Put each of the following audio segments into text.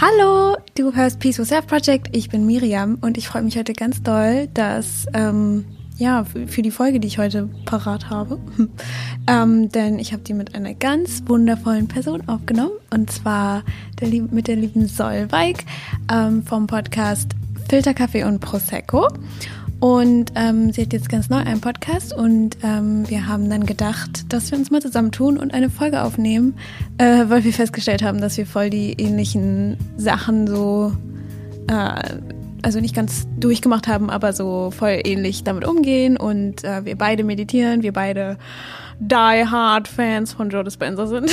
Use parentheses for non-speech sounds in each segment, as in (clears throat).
Hallo, du hörst Peaceful Self Project. Ich bin Miriam und ich freue mich heute ganz doll, dass ähm, ja für die Folge, die ich heute parat habe, (laughs) ähm, denn ich habe die mit einer ganz wundervollen Person aufgenommen und zwar der, mit der lieben Solveig ähm, vom Podcast Filterkaffee und Prosecco. Und ähm, sie hat jetzt ganz neu einen Podcast und ähm, wir haben dann gedacht, dass wir uns mal zusammentun und eine Folge aufnehmen, äh, weil wir festgestellt haben, dass wir voll die ähnlichen Sachen so, äh, also nicht ganz durchgemacht haben, aber so voll ähnlich damit umgehen und äh, wir beide meditieren, wir beide Die Hard Fans von Joe Dispenza sind.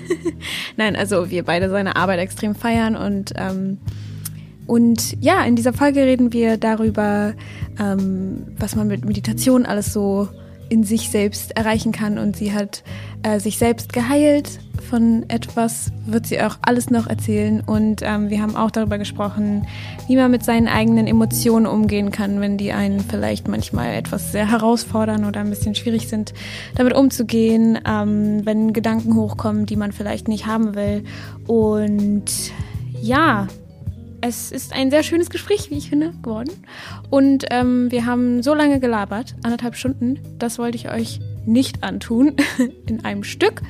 (laughs) Nein, also wir beide seine Arbeit extrem feiern und ähm, und ja, in dieser Folge reden wir darüber, ähm, was man mit Meditation alles so in sich selbst erreichen kann. Und sie hat äh, sich selbst geheilt von etwas, wird sie auch alles noch erzählen. Und ähm, wir haben auch darüber gesprochen, wie man mit seinen eigenen Emotionen umgehen kann, wenn die einen vielleicht manchmal etwas sehr herausfordern oder ein bisschen schwierig sind, damit umzugehen, ähm, wenn Gedanken hochkommen, die man vielleicht nicht haben will. Und ja, es ist ein sehr schönes Gespräch, wie ich finde, geworden. Und ähm, wir haben so lange gelabert, anderthalb Stunden. Das wollte ich euch nicht antun (laughs) in einem Stück.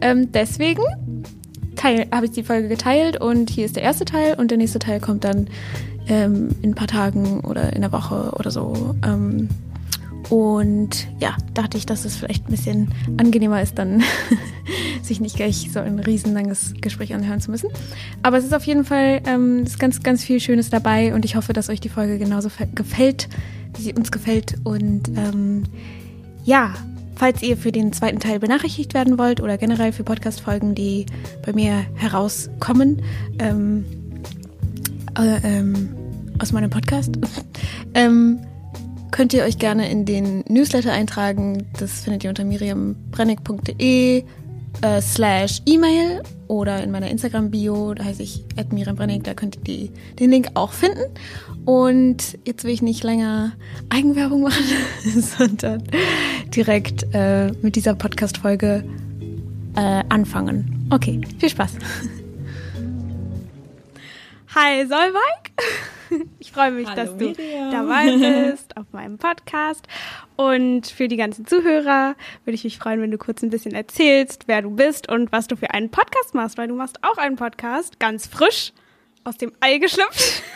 Ähm, deswegen habe ich die Folge geteilt und hier ist der erste Teil und der nächste Teil kommt dann ähm, in ein paar Tagen oder in der Woche oder so. Und ja, dachte ich, dass es vielleicht ein bisschen angenehmer ist, dann (laughs) sich nicht gleich so ein riesenlanges Gespräch anhören zu müssen. Aber es ist auf jeden Fall ähm, ist ganz, ganz viel Schönes dabei und ich hoffe, dass euch die Folge genauso gefällt, wie sie uns gefällt. Und ähm, ja, falls ihr für den zweiten Teil benachrichtigt werden wollt oder generell für Podcast-Folgen, die bei mir herauskommen, ähm, äh, ähm, aus meinem Podcast, (laughs) ähm, könnt ihr euch gerne in den Newsletter eintragen. Das findet ihr unter miriambrennig.de äh, slash E-Mail oder in meiner Instagram-Bio, da heiße ich @miriambrennig, da könnt ihr die, den Link auch finden. Und jetzt will ich nicht länger Eigenwerbung machen, (laughs) sondern direkt äh, mit dieser Podcast-Folge äh, anfangen. Okay, viel Spaß. (laughs) Hi Solveig. (laughs) Ich freue mich, Hallo, dass du Miriam. dabei (laughs) bist auf meinem Podcast. Und für die ganzen Zuhörer würde ich mich freuen, wenn du kurz ein bisschen erzählst, wer du bist und was du für einen Podcast machst, weil du machst auch einen Podcast, ganz frisch aus dem Ei geschlüpft. (laughs)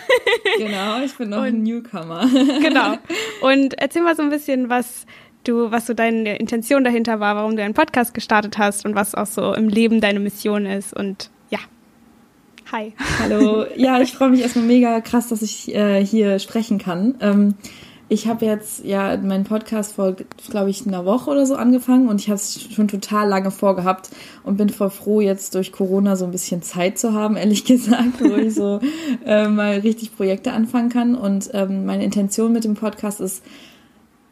Genau, ich bin noch und, ein Newcomer. Genau. Und erzähl mal so ein bisschen, was du, was so deine Intention dahinter war, warum du einen Podcast gestartet hast und was auch so im Leben deine Mission ist und Hi. Hallo. Ja, ich freue mich erstmal mega krass, dass ich äh, hier sprechen kann. Ähm, ich habe jetzt ja meinen Podcast vor, glaube ich, einer Woche oder so angefangen und ich habe es schon total lange vorgehabt und bin voll froh, jetzt durch Corona so ein bisschen Zeit zu haben, ehrlich (laughs) gesagt, wo ich so äh, mal richtig Projekte anfangen kann. Und ähm, meine Intention mit dem Podcast ist,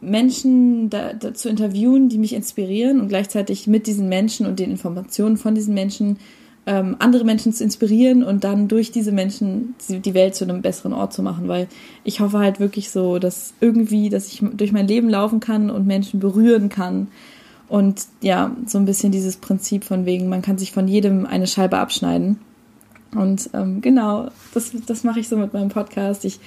Menschen da, da zu interviewen, die mich inspirieren und gleichzeitig mit diesen Menschen und den Informationen von diesen Menschen ähm, andere Menschen zu inspirieren und dann durch diese Menschen die Welt zu einem besseren Ort zu machen, weil ich hoffe halt wirklich so, dass irgendwie, dass ich durch mein Leben laufen kann und Menschen berühren kann und ja, so ein bisschen dieses Prinzip von wegen, man kann sich von jedem eine Scheibe abschneiden. Und ähm, genau, das, das mache ich so mit meinem Podcast. Ich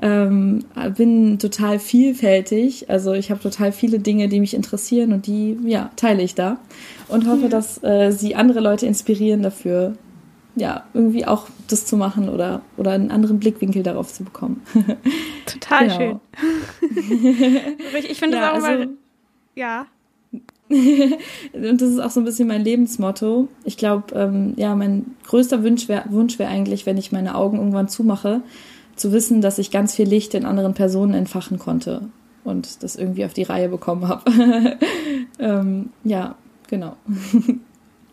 ähm, bin total vielfältig. Also ich habe total viele Dinge, die mich interessieren und die, ja, teile ich da. Und hoffe, ja. dass äh, sie andere Leute inspirieren dafür, ja, irgendwie auch das zu machen oder, oder einen anderen Blickwinkel darauf zu bekommen. (laughs) Total genau. schön. (laughs) ich finde ja, das auch also, immer, ja. (laughs) und das ist auch so ein bisschen mein Lebensmotto. Ich glaube, ähm, ja, mein größter Wunsch wäre wär eigentlich, wenn ich meine Augen irgendwann zumache, zu wissen, dass ich ganz viel Licht in anderen Personen entfachen konnte und das irgendwie auf die Reihe bekommen habe. (laughs) ähm, ja, genau.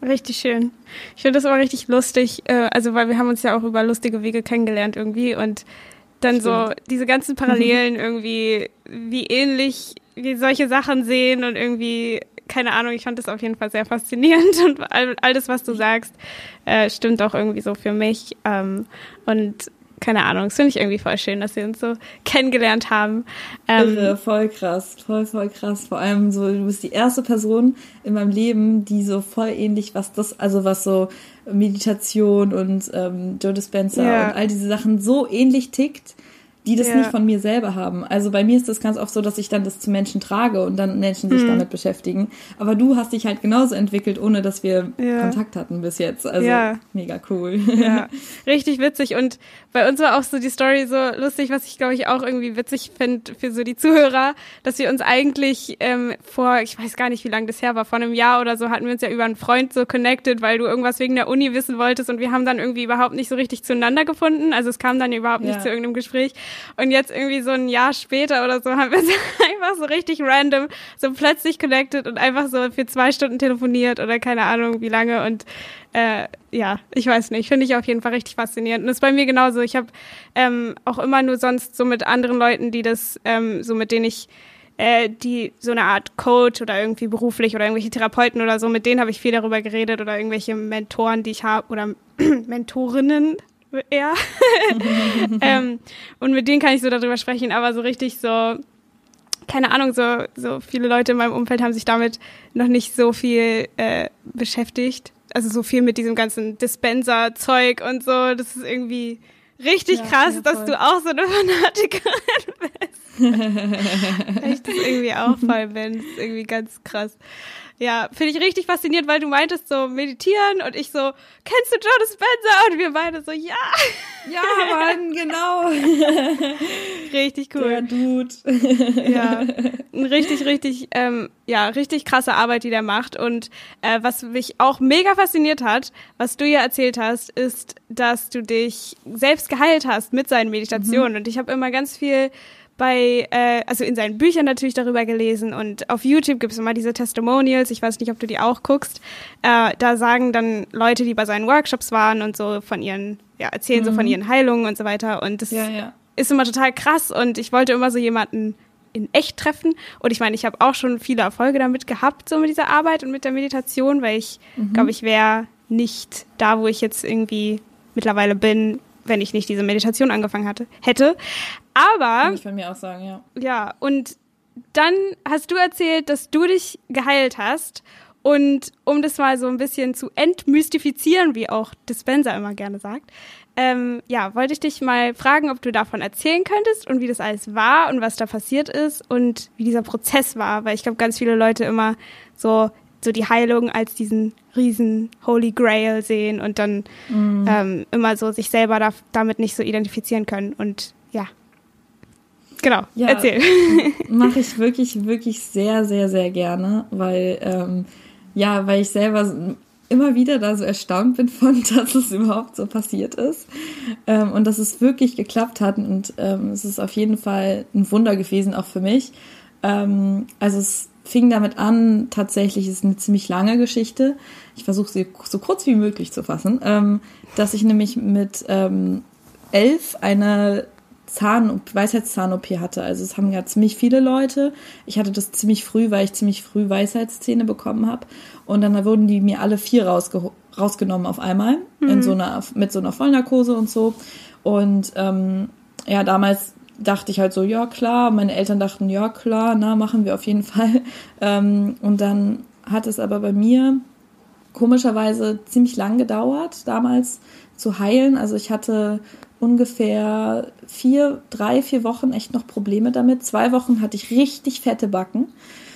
Richtig schön. Ich finde das aber richtig lustig, äh, also weil wir haben uns ja auch über lustige Wege kennengelernt irgendwie und dann Stimmt. so diese ganzen Parallelen (laughs) irgendwie, wie ähnlich wir solche Sachen sehen und irgendwie, keine Ahnung, ich fand das auf jeden Fall sehr faszinierend (laughs) und all, all das, was du sagst, äh, stimmt auch irgendwie so für mich. Ähm, und keine Ahnung, das finde ich irgendwie voll schön, dass wir uns so kennengelernt haben. Ähm, Irre, voll krass, voll, voll krass. Vor allem so, du bist die erste Person in meinem Leben, die so voll ähnlich, was das, also was so Meditation und ähm, Joe Dispenza ja. und all diese Sachen so ähnlich tickt die das ja. nicht von mir selber haben. Also bei mir ist das ganz oft so, dass ich dann das zu Menschen trage und dann Menschen sich hm. damit beschäftigen. Aber du hast dich halt genauso entwickelt, ohne dass wir ja. Kontakt hatten bis jetzt. Also ja. mega cool. Ja, (laughs) richtig witzig. Und bei uns war auch so die Story so lustig, was ich glaube ich auch irgendwie witzig finde für so die Zuhörer, dass wir uns eigentlich ähm, vor, ich weiß gar nicht, wie lange das her war, vor einem Jahr oder so hatten wir uns ja über einen Freund so connected, weil du irgendwas wegen der Uni wissen wolltest und wir haben dann irgendwie überhaupt nicht so richtig zueinander gefunden. Also es kam dann überhaupt nicht zu irgendeinem Gespräch. Und jetzt irgendwie so ein Jahr später oder so haben wir (laughs) einfach so richtig random, so plötzlich connected und einfach so für zwei Stunden telefoniert oder keine Ahnung wie lange. Und äh, ja, ich weiß nicht, finde ich auf jeden Fall richtig faszinierend. Und das ist bei mir genauso. Ich habe ähm, auch immer nur sonst so mit anderen Leuten, die das, ähm, so mit denen ich äh, die so eine Art Coach oder irgendwie beruflich oder irgendwelche Therapeuten oder so, mit denen habe ich viel darüber geredet oder irgendwelche Mentoren, die ich habe oder (clears throat) Mentorinnen, eher. (laughs) ähm, und mit denen kann ich so darüber sprechen, aber so richtig so, keine Ahnung, so, so viele Leute in meinem Umfeld haben sich damit noch nicht so viel äh, beschäftigt. Also so viel mit diesem ganzen Dispenser-Zeug und so. Das ist irgendwie richtig ja, krass, dass du auch so eine Fanatikerin bist. (laughs) ich das irgendwie auch voll bin. Das ist irgendwie ganz krass. Ja, finde ich richtig faszinierend, weil du meintest so meditieren und ich so, kennst du Joe Dispenza? Und wir beide so, ja. Ja, Mann, (laughs) genau. richtig cool. Der Dude. ja, richtig, richtig, ähm, ja, richtig krasse Arbeit, die der macht. Und äh, was mich auch mega fasziniert hat, was du ja erzählt hast, ist, dass du dich selbst geheilt hast mit seinen Meditationen. Mhm. Und ich habe immer ganz viel bei, äh, also in seinen Büchern natürlich darüber gelesen und auf YouTube gibt es immer diese Testimonials, ich weiß nicht, ob du die auch guckst, äh, da sagen dann Leute, die bei seinen Workshops waren und so von ihren, ja, erzählen mhm. so von mhm. ihren Heilungen und so weiter und das ja, ja. ist immer total krass und ich wollte immer so jemanden in echt treffen und ich meine, ich habe auch schon viele Erfolge damit gehabt, so mit dieser Arbeit und mit der Meditation, weil ich mhm. glaube, ich wäre nicht da, wo ich jetzt irgendwie mittlerweile bin, wenn ich nicht diese Meditation angefangen hatte, hätte. Aber. Kann ich von mir auch sagen, ja. Ja, und dann hast du erzählt, dass du dich geheilt hast. Und um das mal so ein bisschen zu entmystifizieren, wie auch Dispenser immer gerne sagt, ähm, ja, wollte ich dich mal fragen, ob du davon erzählen könntest und wie das alles war und was da passiert ist und wie dieser Prozess war, weil ich glaube, ganz viele Leute immer so so die Heilung als diesen riesen Holy Grail sehen und dann mhm. ähm, immer so sich selber da, damit nicht so identifizieren können. Und ja, genau, ja, erzähl. (laughs) Mache ich wirklich, (laughs) wirklich sehr, sehr, sehr gerne, weil ähm, ja, weil ich selber immer wieder da so erstaunt bin von, (laughs) dass es überhaupt so passiert ist ähm, und dass es wirklich geklappt hat und ähm, es ist auf jeden Fall ein Wunder gewesen auch für mich. Ähm, also es fing damit an, tatsächlich ist eine ziemlich lange Geschichte. Ich versuche sie so kurz wie möglich zu fassen, ähm, dass ich nämlich mit ähm, elf eine Zahn Weisheitszahn-OP hatte. Also es haben ja ziemlich viele Leute. Ich hatte das ziemlich früh, weil ich ziemlich früh Weisheitszähne bekommen habe. Und dann wurden die mir alle vier rausge rausgenommen auf einmal mhm. in so einer mit so einer Vollnarkose und so. Und ähm, ja, damals dachte ich halt so, ja klar, meine Eltern dachten, ja klar, na, machen wir auf jeden (laughs) Fall. Ähm, und dann hat es aber bei mir komischerweise ziemlich lang gedauert, damals zu heilen. Also ich hatte ungefähr vier, drei, vier Wochen echt noch Probleme damit. Zwei Wochen hatte ich richtig fette Backen.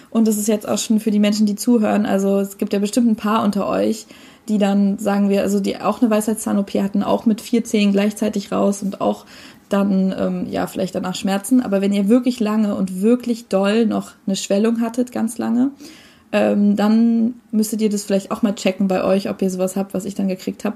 Und das ist jetzt auch schon für die Menschen, die zuhören. Also es gibt ja bestimmt ein paar unter euch, die dann, sagen wir, also die auch eine Weisheitszahn-OP hatten, auch mit vier Zehen gleichzeitig raus und auch dann ähm, ja vielleicht danach Schmerzen. Aber wenn ihr wirklich lange und wirklich doll noch eine Schwellung hattet, ganz lange, ähm, dann müsstet ihr das vielleicht auch mal checken bei euch, ob ihr sowas habt, was ich dann gekriegt habe.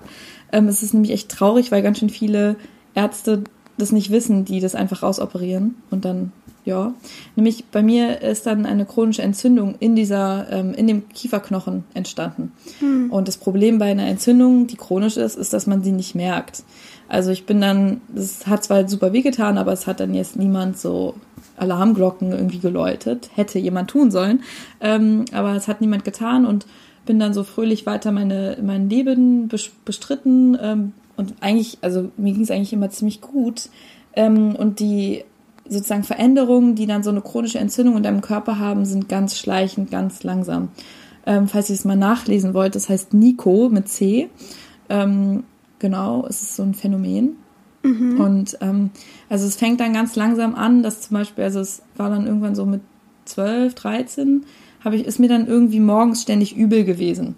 Ähm, es ist nämlich echt traurig, weil ganz schön viele Ärzte das nicht wissen, die das einfach rausoperieren und dann ja, nämlich bei mir ist dann eine chronische Entzündung in dieser, ähm, in dem Kieferknochen entstanden. Hm. Und das Problem bei einer Entzündung, die chronisch ist, ist, dass man sie nicht merkt. Also ich bin dann, das hat zwar super wehgetan, aber es hat dann jetzt niemand so Alarmglocken irgendwie geläutet. Hätte jemand tun sollen. Ähm, aber es hat niemand getan und bin dann so fröhlich weiter meine, mein Leben bestritten. Ähm, und eigentlich, also mir ging es eigentlich immer ziemlich gut. Ähm, und die sozusagen Veränderungen, die dann so eine chronische Entzündung in deinem Körper haben, sind ganz schleichend, ganz langsam. Ähm, falls ihr es mal nachlesen wollt, das heißt Nico mit C. Ähm, genau, es ist so ein Phänomen. Mhm. Und ähm, also es fängt dann ganz langsam an, dass zum Beispiel, also es war dann irgendwann so mit 12, 13, habe ich, ist mir dann irgendwie morgens ständig übel gewesen.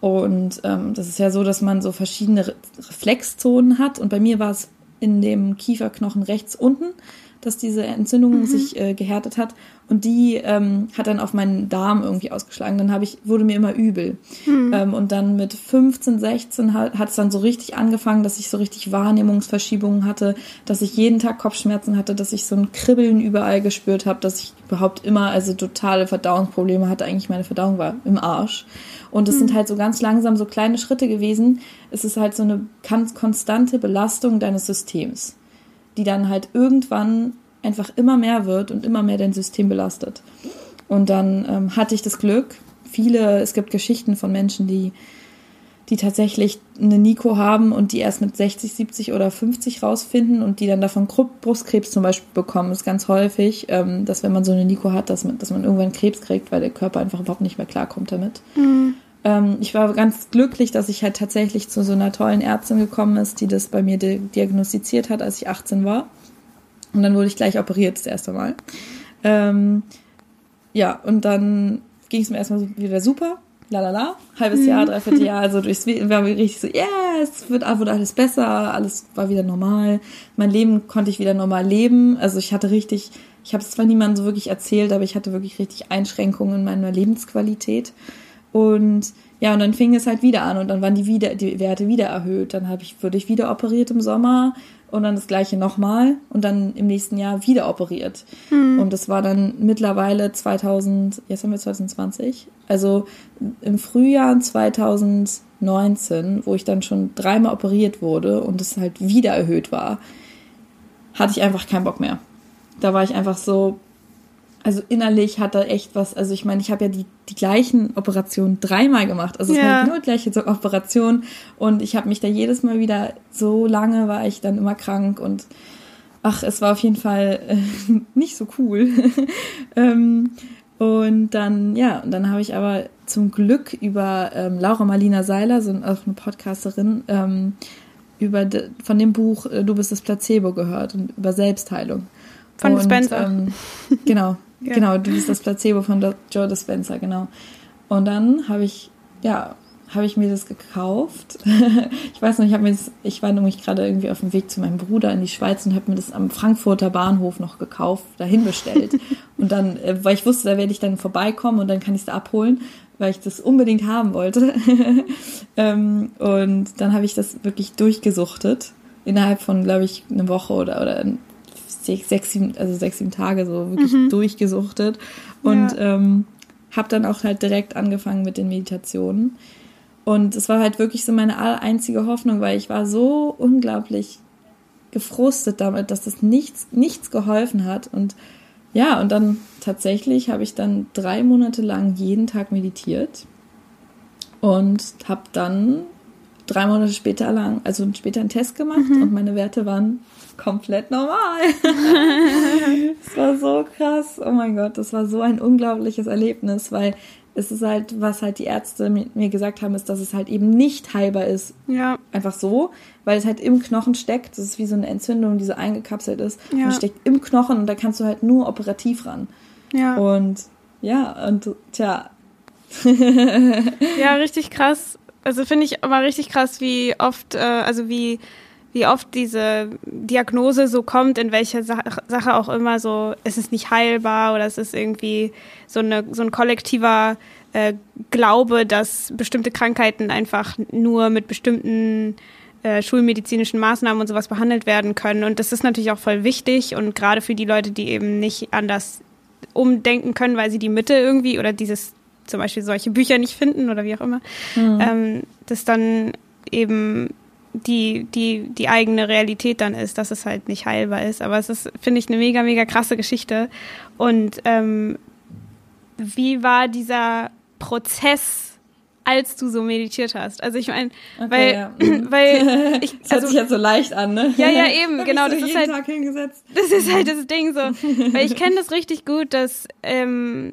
Und ähm, das ist ja so, dass man so verschiedene Reflexzonen hat. Und bei mir war es in dem Kieferknochen rechts unten dass diese Entzündung mhm. sich äh, gehärtet hat und die ähm, hat dann auf meinen Darm irgendwie ausgeschlagen. Dann habe ich wurde mir immer übel mhm. ähm, und dann mit 15, 16 hat es dann so richtig angefangen, dass ich so richtig Wahrnehmungsverschiebungen hatte, dass ich jeden Tag Kopfschmerzen hatte, dass ich so ein Kribbeln überall gespürt habe, dass ich überhaupt immer also totale Verdauungsprobleme hatte. Eigentlich meine Verdauung war im Arsch. Und es mhm. sind halt so ganz langsam so kleine Schritte gewesen. Es ist halt so eine ganz konstante Belastung deines Systems die dann halt irgendwann einfach immer mehr wird und immer mehr dein System belastet. Und dann ähm, hatte ich das Glück, viele, es gibt Geschichten von Menschen, die, die tatsächlich eine Nico haben und die erst mit 60, 70 oder 50 rausfinden und die dann davon Brustkrebs zum Beispiel bekommen. Das ist ganz häufig, ähm, dass wenn man so eine Nico hat, dass man, dass man irgendwann Krebs kriegt, weil der Körper einfach überhaupt nicht mehr klarkommt damit. Mhm. Ähm, ich war ganz glücklich, dass ich halt tatsächlich zu so einer tollen Ärztin gekommen ist, die das bei mir diagnostiziert hat, als ich 18 war. Und dann wurde ich gleich operiert das erste Mal. Ähm, ja, und dann ging es mir erstmal wieder super. Lalala, halbes Jahr, mhm. dreiviertel Jahr, also durchs war mir richtig so, ja, yeah, es wird, wurde alles besser, alles war wieder normal. Mein Leben konnte ich wieder normal leben. Also ich hatte richtig, ich habe es zwar niemandem so wirklich erzählt, aber ich hatte wirklich richtig Einschränkungen in meiner Lebensqualität. Und ja, und dann fing es halt wieder an und dann waren die wieder, die Werte wieder erhöht. Dann habe ich, wurde ich wieder operiert im Sommer und dann das gleiche nochmal und dann im nächsten Jahr wieder operiert. Mhm. Und das war dann mittlerweile 2000, jetzt haben wir 2020, also im Frühjahr 2019, wo ich dann schon dreimal operiert wurde und es halt wieder erhöht war, hatte ich einfach keinen Bock mehr. Da war ich einfach so, also innerlich hat er echt was, also ich meine, ich habe ja die, die gleichen Operationen dreimal gemacht. Also es ja. war genau die gleiche Operation und ich habe mich da jedes Mal wieder, so lange war ich dann immer krank und ach, es war auf jeden Fall äh, (laughs) nicht so cool. (laughs) ähm, und dann, ja, und dann habe ich aber zum Glück über ähm, Laura Marlina Seiler, so auch eine Podcasterin, ähm, über de, von dem Buch äh, Du bist das Placebo gehört und über Selbstheilung. Von und, Spencer. Ähm, (laughs) genau, ja. Genau, du bist das Placebo von Joe Dispenza, genau. Und dann habe ich, ja, habe ich mir das gekauft. (laughs) ich weiß noch, ich habe mir das, ich war nämlich gerade irgendwie auf dem Weg zu meinem Bruder in die Schweiz und habe mir das am Frankfurter Bahnhof noch gekauft, dahin bestellt. (laughs) und dann, äh, weil ich wusste, da werde ich dann vorbeikommen und dann kann ich es da abholen, weil ich das unbedingt haben wollte. (laughs) Ähm, und dann habe ich das wirklich durchgesuchtet. Innerhalb von, glaube ich, eine Woche oder, oder sechs, sieben, also sechs, sieben Tage so wirklich mhm. durchgesuchtet und ja. ähm, habe dann auch halt direkt angefangen mit den Meditationen. Und es war halt wirklich so meine einzige Hoffnung, weil ich war so unglaublich gefrustet damit, dass das nichts, nichts geholfen hat. Und ja, und dann tatsächlich habe ich dann drei Monate lang jeden Tag meditiert und habe dann drei Monate später lang, also später einen Test gemacht mhm. und meine Werte waren komplett normal. (laughs) das war so krass. Oh mein Gott, das war so ein unglaubliches Erlebnis, weil es ist halt, was halt die Ärzte mir gesagt haben, ist, dass es halt eben nicht heilbar ist. Ja. Einfach so, weil es halt im Knochen steckt. Das ist wie so eine Entzündung, die so eingekapselt ist. Ja. Und steckt im Knochen und da kannst du halt nur operativ ran. Ja. Und ja, und tja. ja, richtig krass. Also finde ich aber richtig krass, wie oft, äh, also wie wie oft diese Diagnose so kommt, in welcher Sache auch immer so, es ist nicht heilbar oder es ist irgendwie so, eine, so ein kollektiver äh, Glaube, dass bestimmte Krankheiten einfach nur mit bestimmten äh, schulmedizinischen Maßnahmen und sowas behandelt werden können. Und das ist natürlich auch voll wichtig und gerade für die Leute, die eben nicht anders umdenken können, weil sie die Mitte irgendwie oder dieses zum Beispiel solche Bücher nicht finden oder wie auch immer, mhm. ähm, das dann eben die, die, die eigene Realität dann ist, dass es halt nicht heilbar ist. Aber es ist, finde ich, eine mega, mega krasse Geschichte. Und ähm, wie war dieser Prozess, als du so meditiert hast? Also ich meine, okay, weil, ja. (clears throat) weil (laughs) ich. Das hört also, sich jetzt so leicht an, ne? Ja, ja, (laughs) eben, genau. Das ist halt. (laughs) Das ist halt das Ding so. weil ich kenne das richtig gut, dass ähm,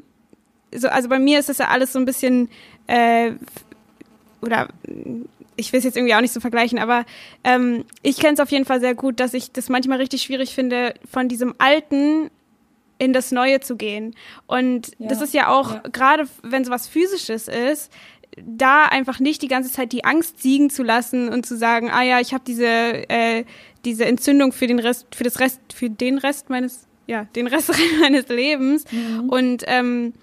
so, also bei mir ist das ja alles so ein bisschen äh, oder ich will es jetzt irgendwie auch nicht so vergleichen, aber ähm, ich kenne es auf jeden Fall sehr gut, dass ich das manchmal richtig schwierig finde, von diesem Alten in das Neue zu gehen. Und ja, das ist ja auch, ja. gerade wenn so was Physisches ist, da einfach nicht die ganze Zeit die Angst siegen zu lassen und zu sagen, ah ja, ich habe diese äh, diese Entzündung für den Rest, für das Rest, für den Rest meines, ja, den Rest (laughs) meines Lebens mhm. und ähm,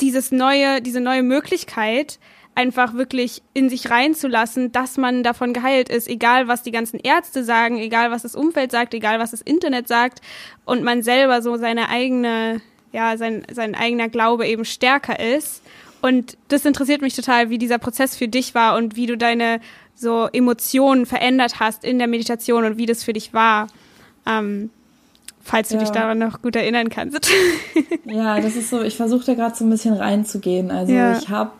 dieses neue, diese neue Möglichkeit einfach wirklich in sich reinzulassen, dass man davon geheilt ist, egal was die ganzen Ärzte sagen, egal was das Umfeld sagt, egal was das Internet sagt und man selber so seine eigene, ja, sein, sein eigener Glaube eben stärker ist. Und das interessiert mich total, wie dieser Prozess für dich war und wie du deine so Emotionen verändert hast in der Meditation und wie das für dich war. Ähm, falls du ja. dich daran noch gut erinnern kannst. (laughs) ja, das ist so, ich versuche da gerade so ein bisschen reinzugehen. Also ja. ich habe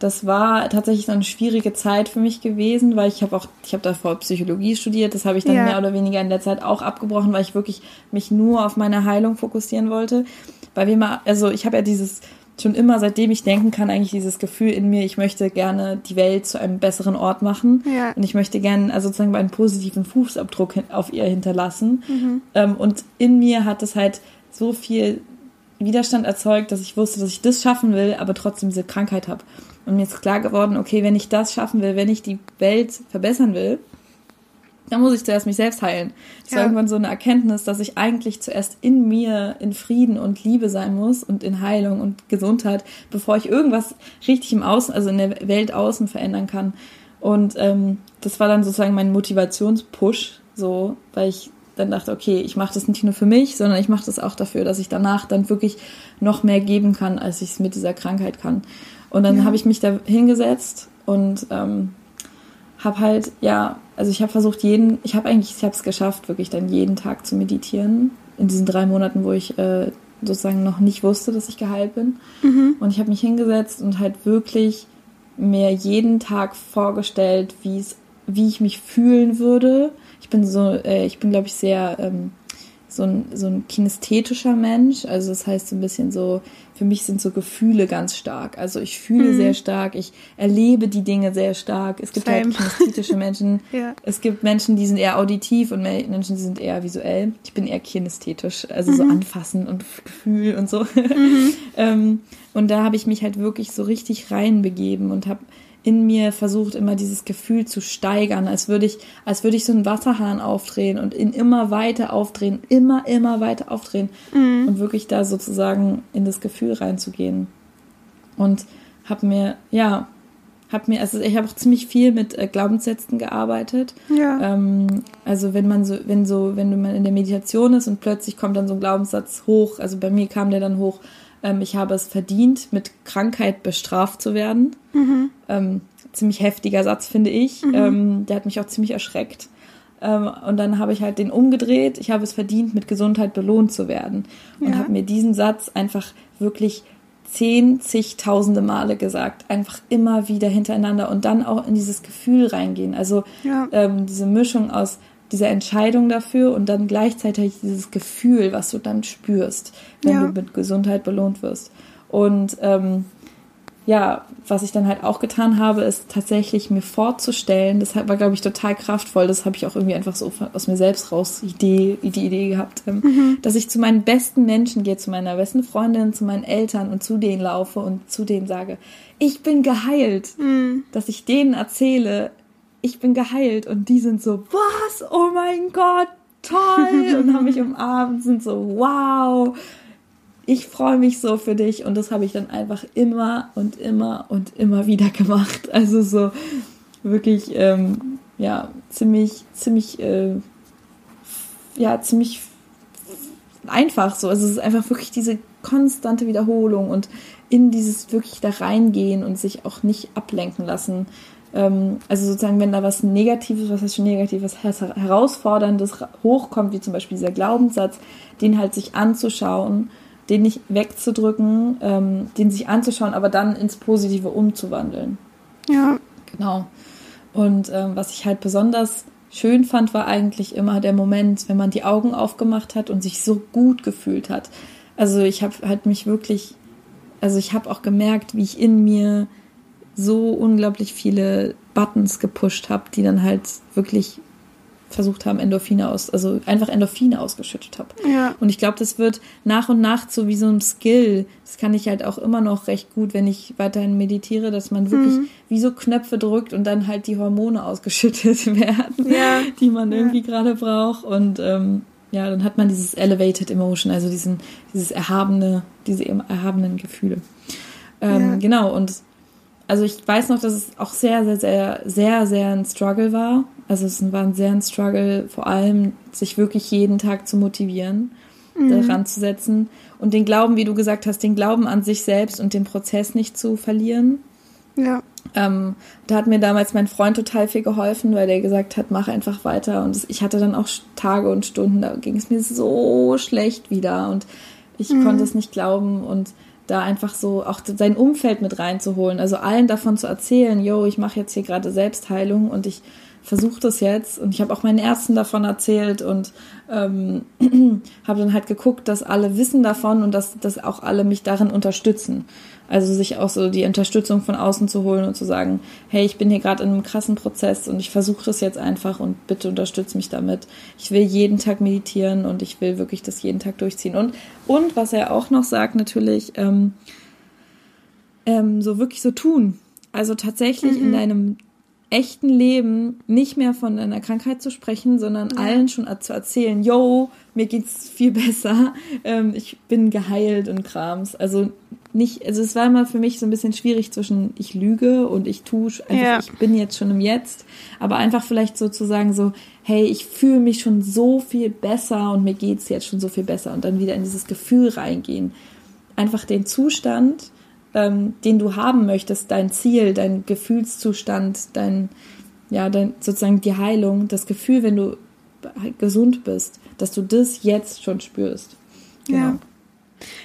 das war tatsächlich so eine schwierige Zeit für mich gewesen, weil ich habe auch, ich habe davor Psychologie studiert, das habe ich dann ja. mehr oder weniger in der Zeit auch abgebrochen, weil ich wirklich mich nur auf meine Heilung fokussieren wollte. Weil wir mal, also ich habe ja dieses schon immer, seitdem ich denken kann, eigentlich dieses Gefühl in mir, ich möchte gerne die Welt zu einem besseren Ort machen. Ja. Und ich möchte gerne also sozusagen einen positiven Fußabdruck auf ihr hinterlassen. Mhm. Ähm, und in mir hat es halt so viel Widerstand erzeugt, dass ich wusste, dass ich das schaffen will, aber trotzdem diese Krankheit habe. Und mir ist klar geworden, okay, wenn ich das schaffen will, wenn ich die Welt verbessern will, dann muss ich zuerst mich selbst heilen. Das ja. war irgendwann so eine Erkenntnis, dass ich eigentlich zuerst in mir in Frieden und Liebe sein muss und in Heilung und Gesundheit, bevor ich irgendwas richtig im Außen, also in der Welt außen verändern kann. Und ähm, das war dann sozusagen mein Motivationspush, so, weil ich dann dachte, okay, ich mache das nicht nur für mich, sondern ich mache das auch dafür, dass ich danach dann wirklich noch mehr geben kann, als ich es mit dieser Krankheit kann. Und dann ja. habe ich mich da hingesetzt und ähm, habe halt, ja, also ich habe versucht, jeden, ich habe eigentlich, ich habe es geschafft, wirklich dann jeden Tag zu meditieren. In diesen drei Monaten, wo ich äh, sozusagen noch nicht wusste, dass ich geheilt bin. Mhm. Und ich habe mich hingesetzt und halt wirklich mir jeden Tag vorgestellt, wie es, wie ich mich fühlen würde. Ich bin so, äh, ich bin, glaube ich, sehr ähm, so ein, so ein kinästhetischer Mensch. Also das heißt so ein bisschen so, für mich sind so Gefühle ganz stark. Also ich fühle mhm. sehr stark, ich erlebe die Dinge sehr stark. Es gibt halt Same. halt kinästhetische Menschen. (laughs) ja. Es gibt Menschen, die sind eher auditiv und Menschen, die sind eher visuell. Ich bin eher kinästhetisch, also mhm. so anfassen und Gefühl und so. Mhm. (laughs) ähm, und da habe ich mich halt wirklich so richtig reinbegeben und habe in mir versucht, immer dieses Gefühl zu steigern, als würde ich, als würde ich so einen Wasserhahn aufdrehen und ihn immer weiter aufdrehen, immer, immer weiter aufdrehen mhm. und wirklich da sozusagen in das Gefühl reinzugehen. Und habe mir, ja, habe mir, also ich habe auch ziemlich viel mit äh, Glaubenssätzen gearbeitet. Ja. Ähm, also wenn man so, wenn so, wenn man in der Meditation ist und plötzlich kommt dann so ein Glaubenssatz hoch, also bei mir kam der dann hoch, ähm, ich habe es verdient, mit Krankheit bestraft zu werden. Mhm. Ähm, ziemlich heftiger Satz, finde ich. Mhm. Ähm, der hat mich auch ziemlich erschreckt. Ähm, und dann habe ich halt den umgedreht. Ich habe es verdient, mit Gesundheit belohnt zu werden. Und ja. habe mir diesen Satz einfach wirklich zehn, zigtausende Male gesagt. Einfach immer wieder hintereinander und dann auch in dieses Gefühl reingehen. Also ja. ähm, diese Mischung aus dieser Entscheidung dafür und dann gleichzeitig dieses Gefühl, was du dann spürst, wenn ja. du mit Gesundheit belohnt wirst. Und ähm, ja, was ich dann halt auch getan habe, ist tatsächlich mir vorzustellen, das war, glaube ich, total kraftvoll, das habe ich auch irgendwie einfach so aus mir selbst raus Idee, die Idee gehabt, ähm, mhm. dass ich zu meinen besten Menschen gehe, zu meiner besten Freundin, zu meinen Eltern und zu denen laufe und zu denen sage, ich bin geheilt, mhm. dass ich denen erzähle, ich bin geheilt und die sind so, was? Oh mein Gott, toll! (laughs) und haben mich umarmt, sind so, wow! Ich freue mich so für dich und das habe ich dann einfach immer und immer und immer wieder gemacht. Also so wirklich, ähm, ja, ziemlich, ziemlich, äh, ja, ziemlich einfach so. Also es ist einfach wirklich diese konstante Wiederholung und in dieses wirklich da reingehen und sich auch nicht ablenken lassen also sozusagen, wenn da was Negatives, was heißt schon Negatives, Herausforderndes hochkommt, wie zum Beispiel dieser Glaubenssatz, den halt sich anzuschauen, den nicht wegzudrücken, ähm, den sich anzuschauen, aber dann ins Positive umzuwandeln. Ja. Genau. Und ähm, was ich halt besonders schön fand, war eigentlich immer der Moment, wenn man die Augen aufgemacht hat und sich so gut gefühlt hat. Also ich habe halt mich wirklich, also ich habe auch gemerkt, wie ich in mir so unglaublich viele Buttons gepusht habe, die dann halt wirklich versucht haben, Endorphine aus, also einfach Endorphine ausgeschüttet habe. Ja. Und ich glaube, das wird nach und nach so wie so ein Skill. Das kann ich halt auch immer noch recht gut, wenn ich weiterhin meditiere, dass man wirklich Mhm. wie so Knöpfe drückt und dann halt die Hormone ausgeschüttet (laughs) werden, Ja. die man Ja. irgendwie gerade braucht. Und ähm, ja, dann hat man dieses elevated emotion, also diesen, dieses erhabene, diese erhabenen Gefühle. Ähm. Genau, und also ich weiß noch, dass es auch sehr, sehr, sehr, sehr, sehr ein Struggle war. Also es war ein sehr ein Struggle, vor allem sich wirklich jeden Tag zu motivieren, daran zu setzen und den Glauben, wie du gesagt hast, den Glauben an sich selbst und den Prozess nicht zu verlieren. Ja. Ähm, da hat mir damals mein Freund total viel geholfen, weil der gesagt hat, mach einfach weiter. Und ich hatte dann auch Tage und Stunden, da ging es mir so schlecht wieder und ich konnte es nicht glauben und da einfach so auch sein Umfeld mit reinzuholen, also allen davon zu erzählen, yo, ich mache jetzt hier gerade Selbstheilung und ich versuche das jetzt und ich habe auch meinen Ärzten davon erzählt und ähm, (clears throat) habe dann halt geguckt, dass alle wissen davon und dass, dass auch alle mich darin unterstützen. Also sich auch so die Unterstützung von außen zu holen und zu sagen, hey, ich bin hier gerade in einem krassen Prozess und ich versuche das jetzt einfach und bitte unterstütz mich damit. Ich will jeden Tag meditieren und ich will wirklich das jeden Tag durchziehen. Und, und was er auch noch sagt, natürlich, ähm, ähm, so wirklich so tun. Also tatsächlich in deinem echten Leben nicht mehr von einer Krankheit zu sprechen, sondern allen schon zu erzählen, yo, mir geht's viel (laughs) besser, ähm, ich bin geheilt und Krams. Also nicht, also es war immer für mich so ein bisschen schwierig zwischen ich lüge und ich tue einfach, Ja. ich bin jetzt schon im Jetzt, aber einfach vielleicht so zu sagen so, hey, ich fühle mich schon so viel besser und mir geht's jetzt schon so viel besser und dann wieder in dieses Gefühl reingehen. Einfach den Zustand, ähm, den du haben möchtest, dein Ziel, dein Gefühlszustand, dein, ja, dein, sozusagen die Heilung, das Gefühl, wenn du gesund bist, dass du das jetzt schon spürst. Genau. Ja.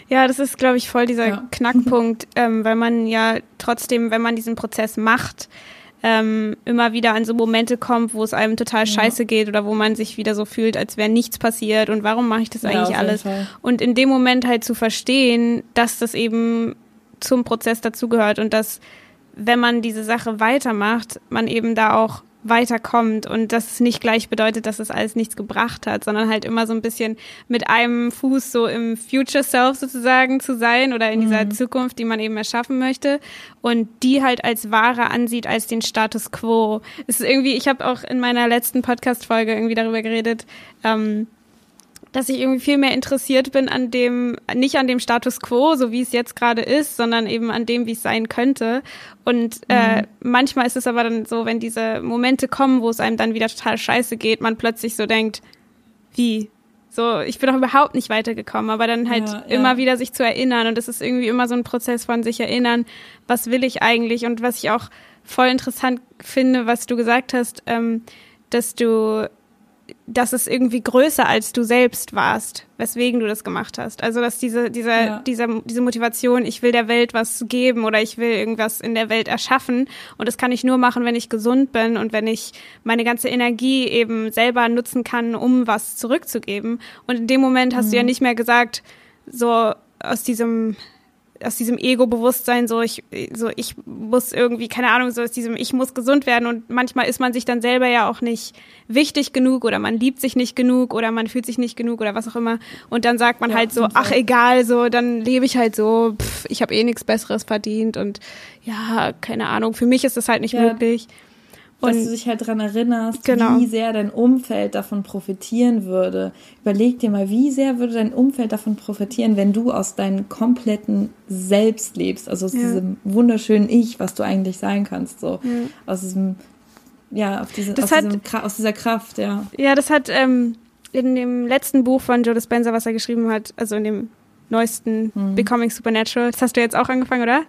Ja, das ist, glaube ich, voll dieser Ja. Knackpunkt, (laughs) ähm, weil man ja trotzdem, wenn man diesen Prozess macht, ähm, immer wieder an so Momente kommt, wo es einem total scheiße geht oder wo man sich wieder so fühlt, als wäre nichts passiert und warum mache ich das Ja, eigentlich alles? Fall. Und in dem Moment halt zu verstehen, dass das eben zum Prozess dazugehört und dass, wenn man diese Sache weitermacht, man eben da auch weiterkommt und dass es nicht gleich bedeutet, dass es alles nichts gebracht hat, sondern halt immer so ein bisschen mit einem Fuß so im Future Self sozusagen zu sein oder in dieser Zukunft, die man eben erschaffen möchte und die halt als wahre ansieht als den Status quo. Es ist irgendwie, ich habe auch in meiner letzten Podcast-Folge irgendwie darüber geredet, ähm, dass ich irgendwie viel mehr interessiert bin an dem, nicht an dem Status quo, so wie es jetzt gerade ist, sondern eben an dem, wie es sein könnte. Und äh, manchmal ist es aber dann so, wenn diese Momente kommen, wo es einem dann wieder total scheiße geht, man plötzlich so denkt, wie? So, ich bin doch überhaupt nicht weitergekommen, aber dann halt Ja, ja. immer wieder sich zu erinnern und es ist irgendwie immer so ein Prozess von sich erinnern, was will ich eigentlich und was ich auch voll interessant finde, was du gesagt hast, ähm, dass du dass es irgendwie größer als du selbst warst, weswegen du das gemacht hast. Also dass diese diese Ja. diese diese Motivation, ich will der Welt was geben oder ich will irgendwas in der Welt erschaffen und das kann ich nur machen, wenn ich gesund bin und wenn ich meine ganze Energie eben selber nutzen kann, um was zurückzugeben. Und in dem Moment hast du ja nicht mehr gesagt, so aus diesem aus diesem Ego-Bewusstsein, so ich, so ich muss irgendwie, keine Ahnung, so aus diesem ich muss gesund werden und manchmal ist man sich dann selber ja auch nicht wichtig genug oder man liebt sich nicht genug oder man fühlt sich nicht genug oder was auch immer und dann sagt man Ja, halt so, ach egal, so dann lebe ich halt so, pff, ich habe eh nichts Besseres verdient und ja, keine Ahnung, für mich ist das halt nicht Ja. möglich. Dass Und- du dich halt dran erinnerst, Genau. wie sehr dein Umfeld davon profitieren würde. Überleg dir mal, wie sehr würde dein Umfeld davon profitieren, wenn du aus deinem kompletten Selbst lebst, also aus Ja. diesem wunderschönen Ich, was du eigentlich sein kannst, so aus diesem ja, auf diese, aus, hat- diesem, aus dieser Kraft, ja. Ja, das hat ähm, in dem letzten Buch von Joe Dispenza, was er geschrieben hat, also in dem neuesten Mhm. Becoming Supernatural, das hast du jetzt auch angefangen, oder?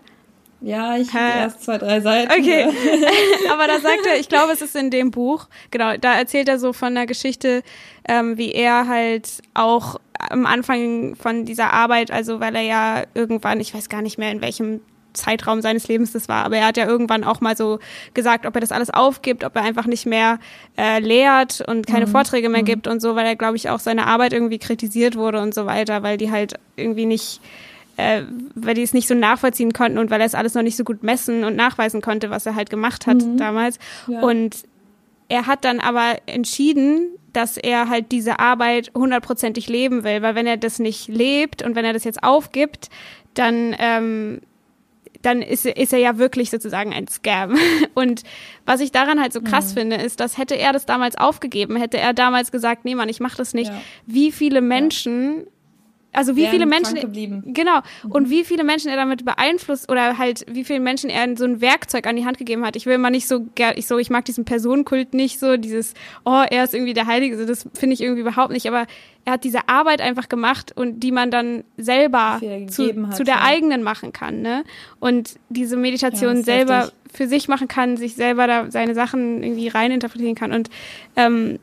Ja, ich habe erst zwei, drei Seiten. Okay. Ja. (laughs) Aber da sagt er, ich glaube, es ist in dem Buch, genau, da erzählt er so von der Geschichte, ähm, wie er halt auch am Anfang von dieser Arbeit, also weil er ja irgendwann, ich weiß gar nicht mehr in welchem Zeitraum seines Lebens das war, aber er hat ja irgendwann auch mal so gesagt, ob er das alles aufgibt, ob er einfach nicht mehr äh, lehrt und keine Vorträge mehr gibt und so, weil er, glaube ich, auch seine Arbeit irgendwie kritisiert wurde und so weiter, weil die halt irgendwie nicht äh, weil die es nicht so nachvollziehen konnten und weil er es alles noch nicht so gut messen und nachweisen konnte, was er halt gemacht hat mhm. damals. Ja. Und er hat dann aber entschieden, dass er halt diese Arbeit hundertprozentig leben will, weil wenn er das nicht lebt und wenn er das jetzt aufgibt, dann ähm, dann ist, ist er ja wirklich sozusagen ein Scam. (laughs) Und was ich daran halt so krass mhm. finde, ist, dass hätte er das damals aufgegeben, hätte er damals gesagt, nee Mann, ich mach das nicht, ja. wie viele Menschen ja also wie viele Menschen genau mhm. und wie viele Menschen er damit beeinflusst oder halt wie viele Menschen er so ein Werkzeug an die Hand gegeben hat. Ich will immer nicht so ich so ich mag diesen Personenkult nicht so dieses oh er ist irgendwie der Heilige, so das finde ich irgendwie überhaupt nicht. Aber er hat diese Arbeit einfach gemacht und die man dann selber zu, hat, zu der ja. eigenen machen kann, ne? Und diese Meditation ja, selber heftig. für sich machen kann, sich selber da seine Sachen irgendwie reininterpretieren kann und ähm,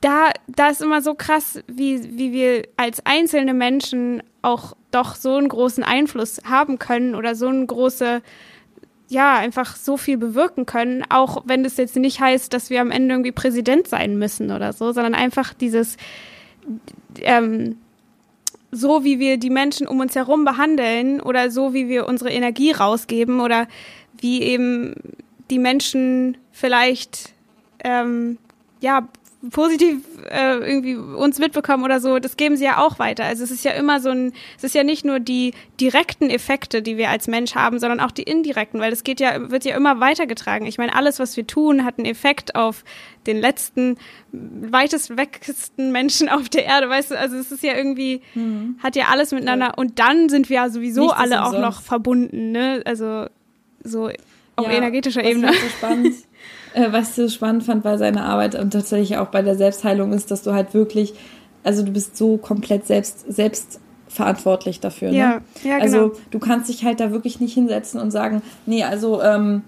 da, da ist immer so krass, wie, wie wir als einzelne Menschen auch doch so einen großen Einfluss haben können oder so eine große, ja, einfach so viel bewirken können, auch wenn das jetzt nicht heißt, dass wir am Ende irgendwie Präsident sein müssen oder so, sondern einfach dieses, ähm, so wie wir die Menschen um uns herum behandeln oder so wie wir unsere Energie rausgeben oder wie eben die Menschen vielleicht ähm, ja positiv äh, irgendwie uns mitbekommen oder so, das geben sie ja auch weiter. Also es ist ja immer so ein, es ist ja nicht nur die direkten Effekte, die wir als Mensch haben, sondern auch die indirekten, weil es geht ja, wird ja immer weitergetragen. Ich meine, alles, was wir tun, hat einen Effekt auf den letzten, weitest wegsten Menschen auf der Erde, weißt du, also es ist ja irgendwie, mhm. hat ja alles miteinander ja. und dann sind wir ja sowieso Nichts alle auch noch verbunden, ne? Also so auf ja, energetischer Ebene. Halt so spannend (laughs) äh, was ich so spannend fand bei seiner Arbeit und tatsächlich auch bei der Selbstheilung ist, dass du halt wirklich, also du bist so komplett selbst, selbst verantwortlich dafür. Ne? Ja, ja, also genau. Also du kannst dich halt da wirklich nicht hinsetzen und sagen, nee, also ähm,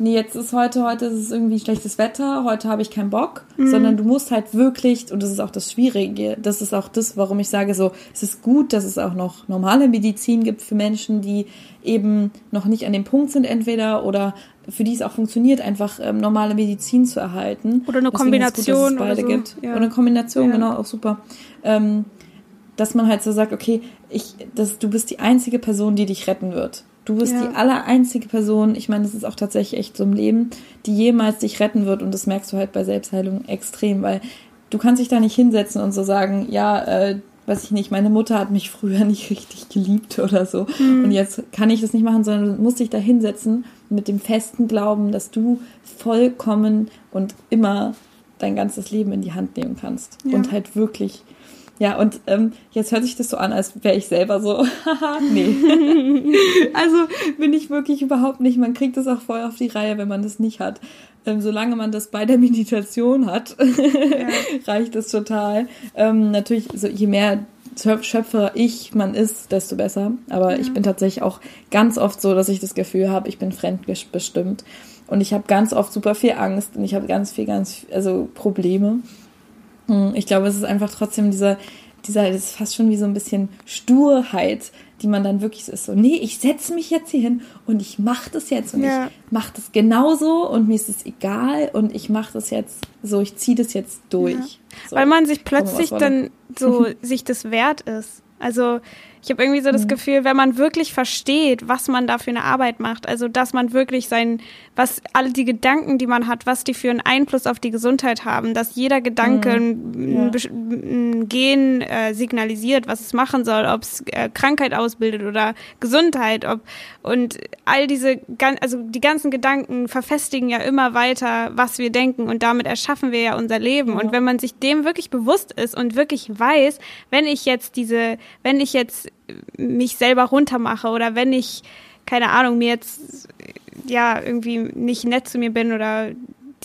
nee, jetzt ist heute, heute ist es irgendwie schlechtes Wetter, heute habe ich keinen Bock, mhm. sondern du musst halt wirklich, und das ist auch das Schwierige, das ist auch das, warum ich sage so, es ist gut, dass es auch noch normale Medizin gibt für Menschen, die eben noch nicht an dem Punkt sind entweder oder für die es auch funktioniert, einfach ähm, normale Medizin zu erhalten. Oder eine Deswegen Kombination. Gut, beide oder so. gibt. Ja. Oder eine Kombination, ja. genau, auch super. Ähm, dass man halt so sagt, okay, ich, das, du bist die einzige Person, die dich retten wird. Du bist ja. die aller einzige Person, ich meine, das ist auch tatsächlich echt so im Leben, die jemals dich retten wird und das merkst du halt bei Selbstheilung extrem, weil du kannst dich da nicht hinsetzen und so sagen, ja, äh, weiß ich nicht, meine Mutter hat mich früher (laughs) nicht richtig geliebt oder so mhm. und jetzt kann ich das nicht machen, sondern du musst dich da hinsetzen mit dem festen Glauben, dass du vollkommen und immer dein ganzes Leben in die Hand nehmen kannst ja. und halt wirklich ja, und ähm, jetzt hört sich das so an, als wäre ich selber so, (laughs) haha, nee. (laughs) also bin ich wirklich überhaupt nicht. Man kriegt das auch voll auf die Reihe, wenn man das nicht hat. Ähm, solange man das bei der Meditation hat, (laughs) ja. reicht es total. Ähm, natürlich, so, je mehr Schöpfer ich man ist, desto besser. Aber ja. ich bin tatsächlich auch ganz oft so, dass ich das Gefühl habe, ich bin fremdbestimmt. Und ich habe ganz oft super viel Angst und ich habe ganz viel, ganz, also Probleme. Hm, ich glaube, es ist einfach trotzdem dieser, dieser, das ist fast schon wie so ein bisschen Sturheit, die man dann wirklich so ist, so, nee, ich setze mich jetzt hier hin und ich mache das jetzt und ja. ich mache das genauso und mir ist es egal und ich mache das jetzt so, ich ziehe das jetzt durch. Ja. So. Weil man sich plötzlich dann so (laughs) sich das wert ist. Also ich habe irgendwie so das mhm. Gefühl, wenn man wirklich versteht, was man da für eine Arbeit macht, also dass man wirklich sein, was alle die Gedanken, die man hat, was die für einen Einfluss auf die Gesundheit haben, dass jeder Gedanke mhm. ein, ein, Gen äh, signalisiert, was es machen soll, ob es äh, Krankheit ausbildet oder Gesundheit, ob und all diese, also die ganzen Gedanken verfestigen ja immer weiter, was wir denken und damit erschaffen wir ja unser Leben. Ja. Und wenn man sich dem wirklich bewusst ist und wirklich weiß, wenn ich jetzt diese, wenn ich jetzt mich selber runtermache oder wenn ich, keine Ahnung, mir jetzt ja irgendwie nicht nett zu mir bin oder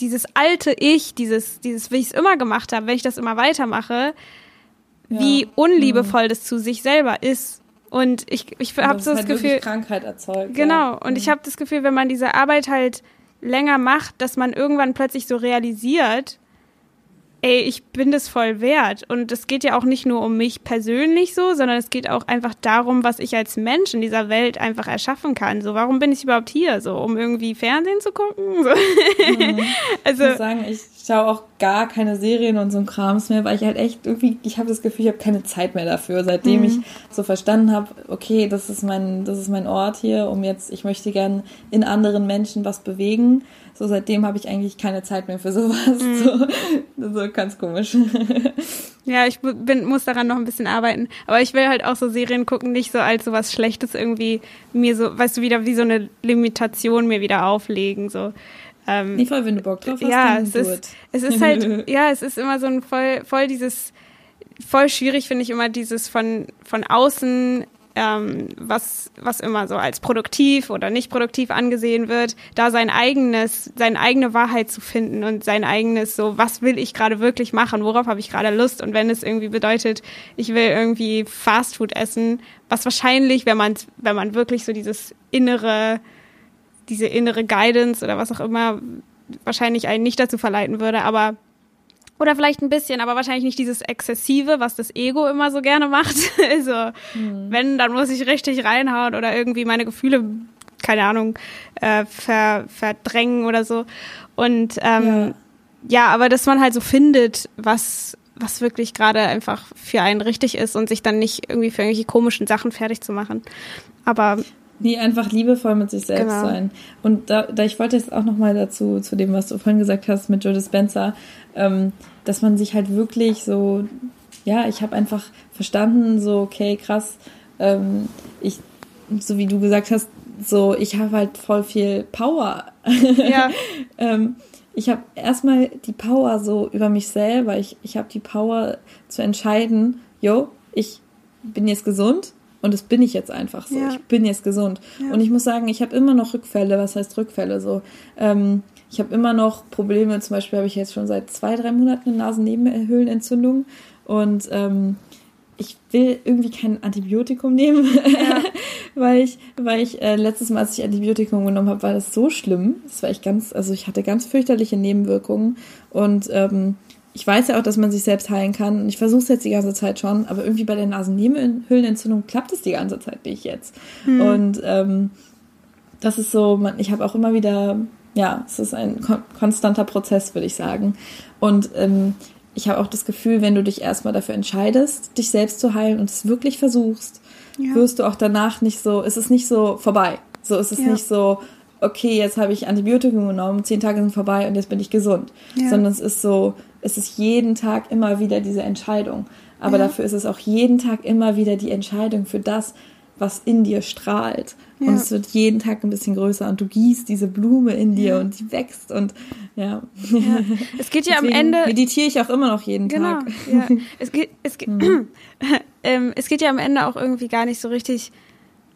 dieses alte Ich, dieses, dieses, wie ich es immer gemacht habe, wenn ich das immer weitermache, ja. wie unliebevoll mhm. das zu sich selber ist. Und ich, ich habe so das halt Gefühl. Krankheit erzeugt. Genau. Ja. Und mhm. ich habe das Gefühl, wenn man diese Arbeit halt länger macht, dass man irgendwann plötzlich so realisiert, ey, ich bin das voll wert. Und es geht ja auch nicht nur um mich persönlich so, sondern es geht auch einfach darum, was ich als Mensch in dieser Welt einfach erschaffen kann. So, warum bin ich überhaupt hier? So, um irgendwie Fernsehen zu gucken? (laughs) So. Mhm. Also, ich muss sagen, ich schaue auch gar keine Serien und so ein Krams mehr, weil ich halt echt irgendwie, ich habe das Gefühl, ich habe keine Zeit mehr dafür, seitdem mhm. ich so verstanden habe, okay, das ist mein, das ist mein Ort hier, um jetzt, ich möchte gern in anderen Menschen was bewegen. So seitdem habe ich eigentlich keine Zeit mehr für sowas. Mhm. So, so ganz komisch. (laughs) Ja, ich bin, muss daran noch ein bisschen arbeiten. Aber ich will halt auch so Serien gucken, nicht so als so was Schlechtes irgendwie mir so, weißt du, wieder wie so eine Limitation mir wieder auflegen. So. Ähm, nee, voll, wenn du Bock drauf hast, ja, es ist, es ist halt, (laughs) ja, es ist immer so ein voll, voll dieses, voll schwierig finde ich immer dieses von, von außen, ähm, was, was immer so als produktiv oder nicht produktiv angesehen wird, da sein eigenes, seine eigene Wahrheit zu finden und sein eigenes so, was will ich gerade wirklich machen, worauf habe ich gerade Lust? Und wenn es irgendwie bedeutet, ich will irgendwie Fastfood essen, was wahrscheinlich, wenn man, wenn man wirklich so dieses innere, diese innere Guidance oder was auch immer wahrscheinlich einen nicht dazu verleiten würde, aber oder vielleicht ein bisschen, aber wahrscheinlich nicht dieses Exzessive, was das Ego immer so gerne macht. (laughs) also, mhm. wenn, dann muss ich richtig reinhauen oder irgendwie meine Gefühle, keine Ahnung, äh, ver, verdrängen oder so. Und ähm, ja. ja, aber dass man halt so findet, was, was wirklich gerade einfach für einen richtig ist und sich dann nicht irgendwie für irgendwelche komischen Sachen fertig zu machen. Aber Nee, einfach liebevoll mit sich selbst genau. sein. Und da, da ich wollte jetzt auch nochmal dazu, zu dem, was du vorhin gesagt hast mit Joe Dispenza, ähm, dass man sich halt wirklich so, ja, ich habe einfach verstanden, so, okay, krass, ähm, ich, so wie du gesagt hast, so, ich habe halt voll viel Power. Ja. (laughs) ähm, ich habe erstmal die Power so über mich selber. Ich, ich habe die Power zu entscheiden, yo, ich bin jetzt gesund und das bin ich jetzt einfach so. Ja. Ich bin jetzt gesund. Ja. Und ich muss sagen, ich habe immer noch Rückfälle. Was heißt Rückfälle? So, ähm, ich habe immer noch Probleme. Zum Beispiel habe ich jetzt schon seit zwei, drei Monaten eine Nasennebenhöhlenentzündung. Und ähm, ich will irgendwie kein Antibiotikum nehmen, ja. (laughs) weil ich, weil ich äh, letztes Mal, als ich Antibiotikum genommen habe, war das so schlimm. Das war echt ganz, also ich hatte ganz fürchterliche Nebenwirkungen und ähm, ich weiß ja auch, dass man sich selbst heilen kann und ich versuche es jetzt die ganze Zeit schon, aber irgendwie bei der Nasennebenhöhlenentzündung klappt es die ganze Zeit nicht jetzt. Mhm. Und ähm, das ist so, man, ich habe auch immer wieder, ja, es ist ein kon konstanter Prozess, würde ich sagen. Und ähm, ich habe auch das Gefühl, wenn du dich erstmal dafür entscheidest, dich selbst zu heilen und es wirklich versuchst, ja. wirst du auch danach nicht so, es ist nicht so vorbei. So ist es ja. nicht so, okay, jetzt habe ich Antibiotikum genommen, zehn Tage sind vorbei und jetzt bin ich gesund. Ja. Sondern es ist so, es ist jeden Tag immer wieder diese Entscheidung. Aber ja. dafür ist es auch jeden Tag immer wieder die Entscheidung für das, was in dir strahlt. Ja. Und es wird jeden Tag ein bisschen größer und du gießt diese Blume in dir ja. und die wächst und ja. ja. Es geht ja am Ende. Meditiere ich auch immer noch jeden genau, Tag. Ja. (laughs) Es geht, es geht, mhm. (clears throat) ähm, es geht ja am Ende auch irgendwie gar nicht so richtig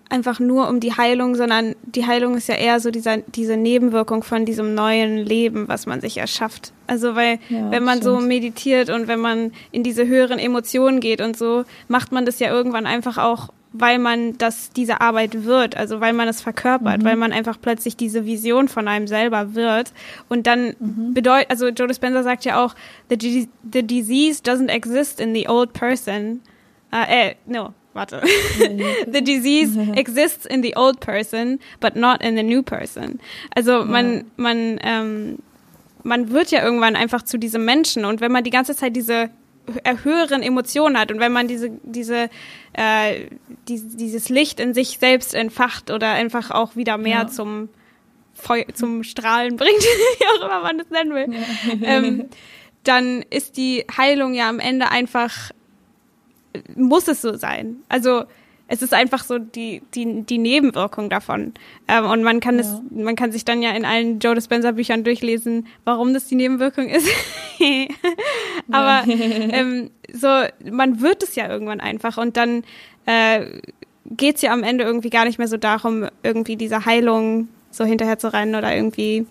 einfach nur um die Heilung, sondern die Heilung ist ja eher so dieser, diese Nebenwirkung von diesem neuen Leben, was man sich erschafft. Also weil, ja, wenn man stimmt. so meditiert und wenn man in diese höheren Emotionen geht und so, macht man das ja irgendwann einfach auch, weil man das diese Arbeit wird, also weil man es verkörpert, mhm. weil man einfach plötzlich diese Vision von einem selber wird. Und dann mhm. bedeutet, also Joe Dispenza sagt ja auch, the, the disease doesn't exist in the old person. Uh, äh, no, warte. the disease (laughs) exists in the old person, but not in the new person. Also man, man, ähm, man wird ja irgendwann einfach zu diesem Menschen und wenn man die ganze Zeit diese höheren Emotionen hat und wenn man diese diese äh, die, dieses Licht in sich selbst entfacht oder einfach auch wieder mehr ja. zum Feu zum Strahlen bringt, (laughs) wie auch immer man das nennen will, ja. ähm, (laughs) dann ist die Heilung ja am Ende einfach muss es so sein. Also es ist einfach so die, die, die Nebenwirkung davon. Ähm, und man kann ja. es, man kann sich dann ja in allen Joe Dispenza Büchern durchlesen, warum das die Nebenwirkung ist. (laughs) Aber (laughs) ähm, so, man wird es ja irgendwann einfach und dann äh, geht es ja am Ende irgendwie gar nicht mehr so darum, irgendwie diese Heilung so hinterher zu rennen oder irgendwie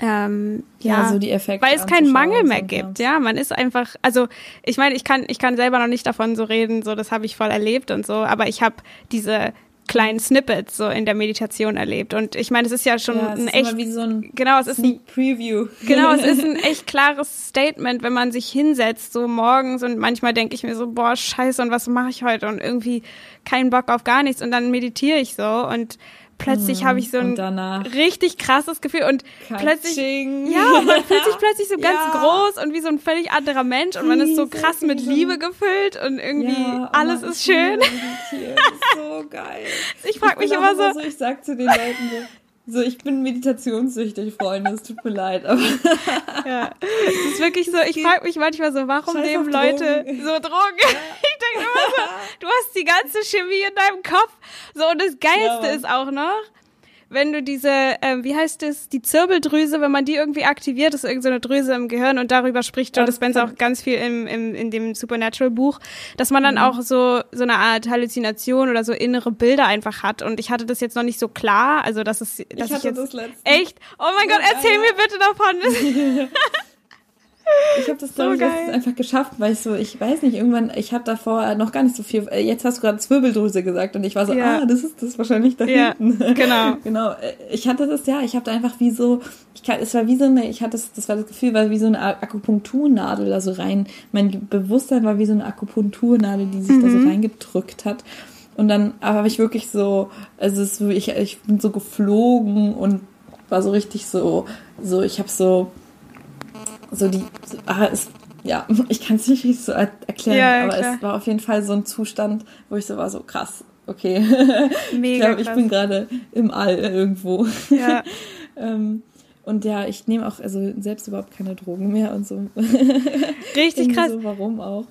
ähm, ja, ja, so die Effekte weil es keinen Mangel mehr gibt. Ja. man ist einfach, also ich meine, ich kann, ich kann selber noch nicht davon so reden, so das habe ich voll erlebt und so, aber ich habe diese kleinen Snippets so in der Meditation erlebt und ich meine, es ist ja schon ja, ein echt so ein genau, es ist ein Preview. Genau, es ist ein (laughs) echt klares Statement, wenn man sich hinsetzt so morgens und manchmal denke ich mir so, boah, scheiße und was mache ich heute und irgendwie keinen Bock auf gar nichts und dann meditiere ich so und plötzlich habe ich so ein richtig krasses Gefühl und plötzlich ja, man fühlt sich (laughs) plötzlich so ganz ja. groß und wie so ein völlig anderer Mensch und man ist so krass mit Liebe gefüllt und irgendwie ja, oh alles ist schön. so geil. (laughs) Ich frage mich immer so, so, ich sag zu den Leuten so, so, ich bin meditationssüchtig, Freunde, es tut mir leid, aber. (laughs) ja, es ist wirklich so, ich frage mich manchmal so, warum Scheiß nehmen Leute Drogen. so Drogen? Ja. (laughs) Ich denke immer so, du hast die ganze Chemie in deinem Kopf. So, und das Geilste ja, ist auch noch, wenn du diese, ähm, wie heißt es, die Zirbeldrüse, wenn man die irgendwie aktiviert, ist irgendeine so Drüse im Gehirn und darüber spricht Joe Dispenza auch ganz viel im, im, in dem Supernatural-Buch, dass man dann mhm. auch so, so eine Art Halluzination oder so innere Bilder einfach hat. Und ich hatte das jetzt noch nicht so klar, also dass es, dass ich, ich jetzt, das echt, oh mein so Gott, erzähl mir bitte davon. (laughs) (laughs) Ich habe das, glaube so ich, einfach geschafft, weil ich so, ich weiß nicht, irgendwann, ich habe davor noch gar nicht so viel, äh, jetzt hast du gerade Zwirbeldrüse gesagt und ich war so, ja. ah, das ist das wahrscheinlich da ja, hinten. (laughs) genau. genau. Äh, ich hatte das, ja, ich habe da einfach wie so, ich kann, es war wie so eine, ich hatte das, das war das Gefühl, war wie so eine Akupunkturnadel da so rein, mein Bewusstsein war wie so eine Akupunkturnadel, die sich mhm. da so mhm. reingedrückt hat. Und dann habe ich wirklich so, also es, ich, ich bin so geflogen und war so richtig so, so, ich habe so, so die, so, ah, es, ja, (laughs) ich kann es nicht richtig so erklären, ja, aber klar. es war auf jeden Fall so ein Zustand, wo ich so war, so krass, okay. (laughs) Mega ich glaube, ich bin gerade im All irgendwo. Ja. (laughs) ähm, und ja, ich nehme auch also selbst überhaupt keine Drogen mehr und so. Richtig krass. So, warum auch?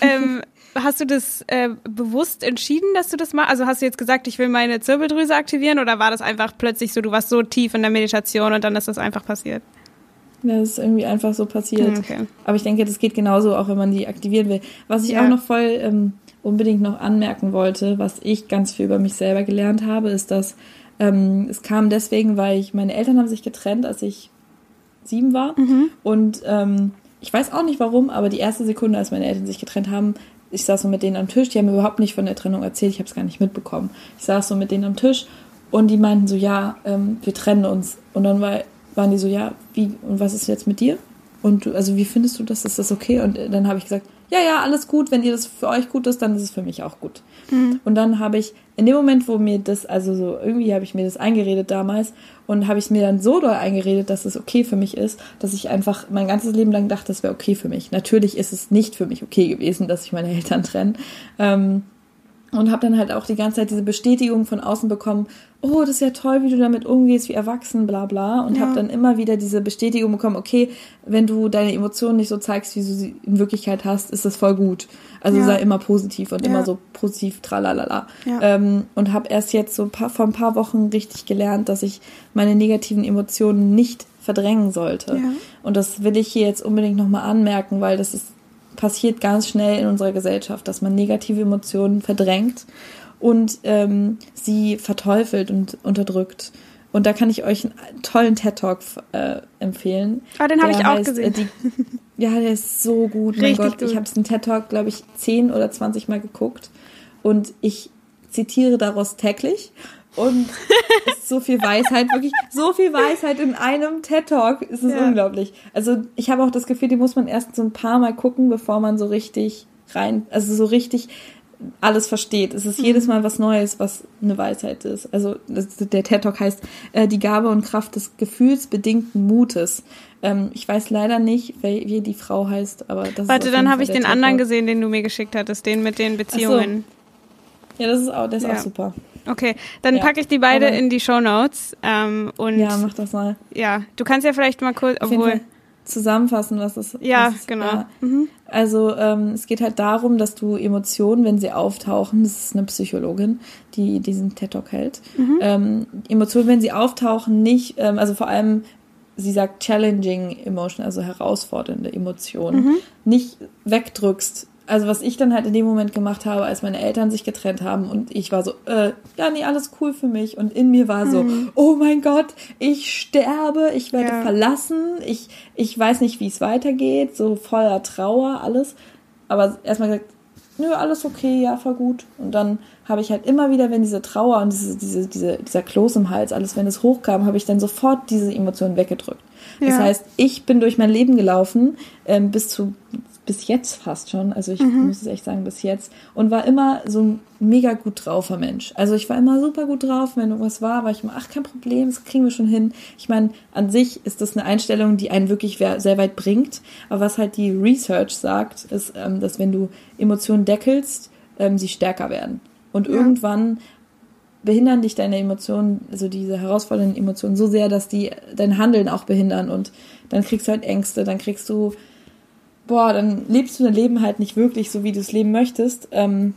Ähm, hast du das äh, bewusst entschieden, dass du das machst? Also hast du jetzt gesagt, ich will meine Zirbeldrüse aktivieren oder war das einfach plötzlich so, du warst so tief in der Meditation und dann ist das einfach passiert? Das ist irgendwie einfach so passiert. Okay. Aber ich denke, das geht genauso, auch wenn man die aktivieren will. Was ich ja. auch noch voll ähm, unbedingt noch anmerken wollte, was ich ganz viel über mich selber gelernt habe, ist, dass ähm, es kam deswegen, weil ich, meine Eltern haben sich getrennt, als ich sieben war. Mhm. Und ähm, ich weiß auch nicht warum, aber die erste Sekunde, als meine Eltern sich getrennt haben, ich saß so mit denen am Tisch, die haben mir überhaupt nicht von der Trennung erzählt, ich habe es gar nicht mitbekommen. Ich saß so mit denen am Tisch und die meinten so, ja, ähm, wir trennen uns. Und dann war waren die so, ja, wie und was ist jetzt mit dir? Und du, also wie findest du das? Ist das okay? Und dann habe ich gesagt, ja, ja, alles gut. Wenn ihr das für euch gut ist, dann ist es für mich auch gut. Mhm. Und dann habe ich in dem Moment, wo mir das, also so irgendwie habe ich mir das eingeredet damals und habe ich es mir dann so doll eingeredet, dass es okay für mich ist, dass ich einfach mein ganzes Leben lang dachte, das wäre okay für mich. Natürlich ist es nicht für mich okay gewesen, dass ich meine Eltern trenne. Ähm, und habe dann halt auch die ganze Zeit diese Bestätigung von außen bekommen, oh, das ist ja toll, wie du damit umgehst, wie erwachsen, bla bla. Und ja. habe dann immer wieder diese Bestätigung bekommen, okay, wenn du deine Emotionen nicht so zeigst, wie du sie in Wirklichkeit hast, ist das voll gut. Also ja. sei immer positiv und ja. immer so positiv, tralalala. Ähm, und habe erst jetzt so paar, vor ein paar Wochen richtig gelernt, dass ich meine negativen Emotionen nicht verdrängen sollte. Und das will ich hier jetzt unbedingt nochmal anmerken, weil das ist passiert ganz schnell in unserer Gesellschaft, dass man negative Emotionen verdrängt und ähm, sie verteufelt und unterdrückt. Und da kann ich euch einen tollen TED-Talk äh, empfehlen. Ah, den habe ich auch heißt, äh, gesehen. Äh, die, (laughs) ja, der ist so gut. Richtig mein Gott, gut. ich habe den TED-Talk, glaube ich, zehn oder zwanzig Mal geguckt. Und ich zitiere daraus täglich. Und ist so viel Weisheit, wirklich so viel Weisheit in einem TED-Talk. Es ist ja. unglaublich. Also ich habe auch das Gefühl, die muss man erst so ein paar Mal gucken, bevor man so richtig rein, also so richtig alles versteht. Es ist mhm. jedes Mal was Neues, was eine Weisheit ist. Also der TED Talk heißt äh, die Gabe und Kraft des gefühlsbedingten Mutes. Ähm, ich weiß leider nicht, wie, wie die Frau heißt, aber das Warte, dann habe ich den anderen gesehen, den du mir geschickt hattest, den mit den Beziehungen. So. Ja, das ist auch, der ist ja. auch super. Okay, dann ja, packe ich die beide in die Show Notes. Ähm, und ja, mach das mal. Ja, du kannst ja vielleicht mal kurz, obwohl zusammenfassen, was das ist. Ja, was genau. War. Mhm. Also ähm, es geht halt darum, dass du Emotionen, wenn sie auftauchen, das ist eine Psychologin, die diesen TED Talk hält, mhm. ähm, Emotionen, wenn sie auftauchen, nicht, ähm, also vor allem, sie sagt challenging emotion, also herausfordernde Emotionen, mhm. nicht wegdrückst, also was ich dann halt in dem Moment gemacht habe, als meine Eltern sich getrennt haben und ich war so, äh, ja, nee, alles cool für mich. Und in mir war so, mhm. oh mein Gott, ich sterbe, ich werde ja. verlassen, ich, ich weiß nicht, wie es weitergeht, so voller Trauer, alles. Aber erstmal gesagt, nö, alles okay, ja, voll gut. Und dann habe ich halt immer wieder, wenn diese Trauer und diese, diese, diese, dieser Kloß im Hals, alles, wenn es hochkam, habe ich dann sofort diese Emotionen weggedrückt. Das ja. heißt, ich bin durch mein Leben gelaufen, ähm, bis zu bis jetzt fast schon, also ich mhm. muss es echt sagen, bis jetzt, und war immer so ein mega gut draufer Mensch. Also ich war immer super gut drauf, wenn irgendwas war, war ich immer, ach, kein Problem, das kriegen wir schon hin. Ich meine, an sich ist das eine Einstellung, die einen wirklich sehr weit bringt, aber was halt die Research sagt, ist, ähm, dass wenn du Emotionen deckelst, ähm, sie stärker werden. Und ja. irgendwann behindern dich deine Emotionen, also diese herausfordernden Emotionen so sehr, dass die dein Handeln auch behindern und dann kriegst du halt Ängste, dann kriegst du, boah, dann lebst du dein Leben halt nicht wirklich so, wie du es leben möchtest, ähm,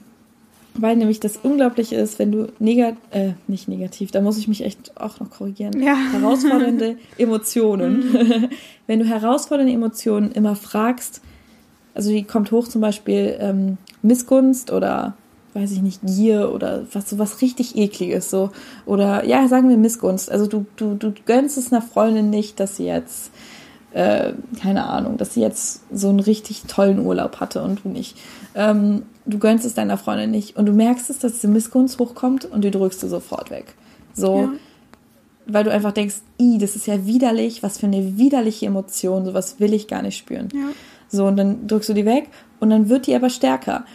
weil nämlich das Unglaubliche ist, wenn du negativ, äh, nicht negativ, da muss ich mich echt auch noch korrigieren, ja. herausfordernde (laughs) Emotionen, mhm. (laughs) wenn du herausfordernde Emotionen immer fragst, also die kommt hoch zum Beispiel ähm, Missgunst oder weiß ich nicht, Gier oder was so was richtig ekliges so oder ja, sagen wir Missgunst. Also du du du gönnst es einer Freundin nicht, dass sie jetzt äh, keine Ahnung, dass sie jetzt so einen richtig tollen Urlaub hatte und du nicht. Ähm, du gönnst es deiner Freundin nicht und du merkst es, dass diese Missgunst hochkommt und die drückst du sofort weg. So, ja. weil du einfach denkst, i, das ist ja widerlich, was für eine widerliche Emotion, sowas will ich gar nicht spüren. Ja. So, und dann drückst du die weg und dann wird die aber stärker.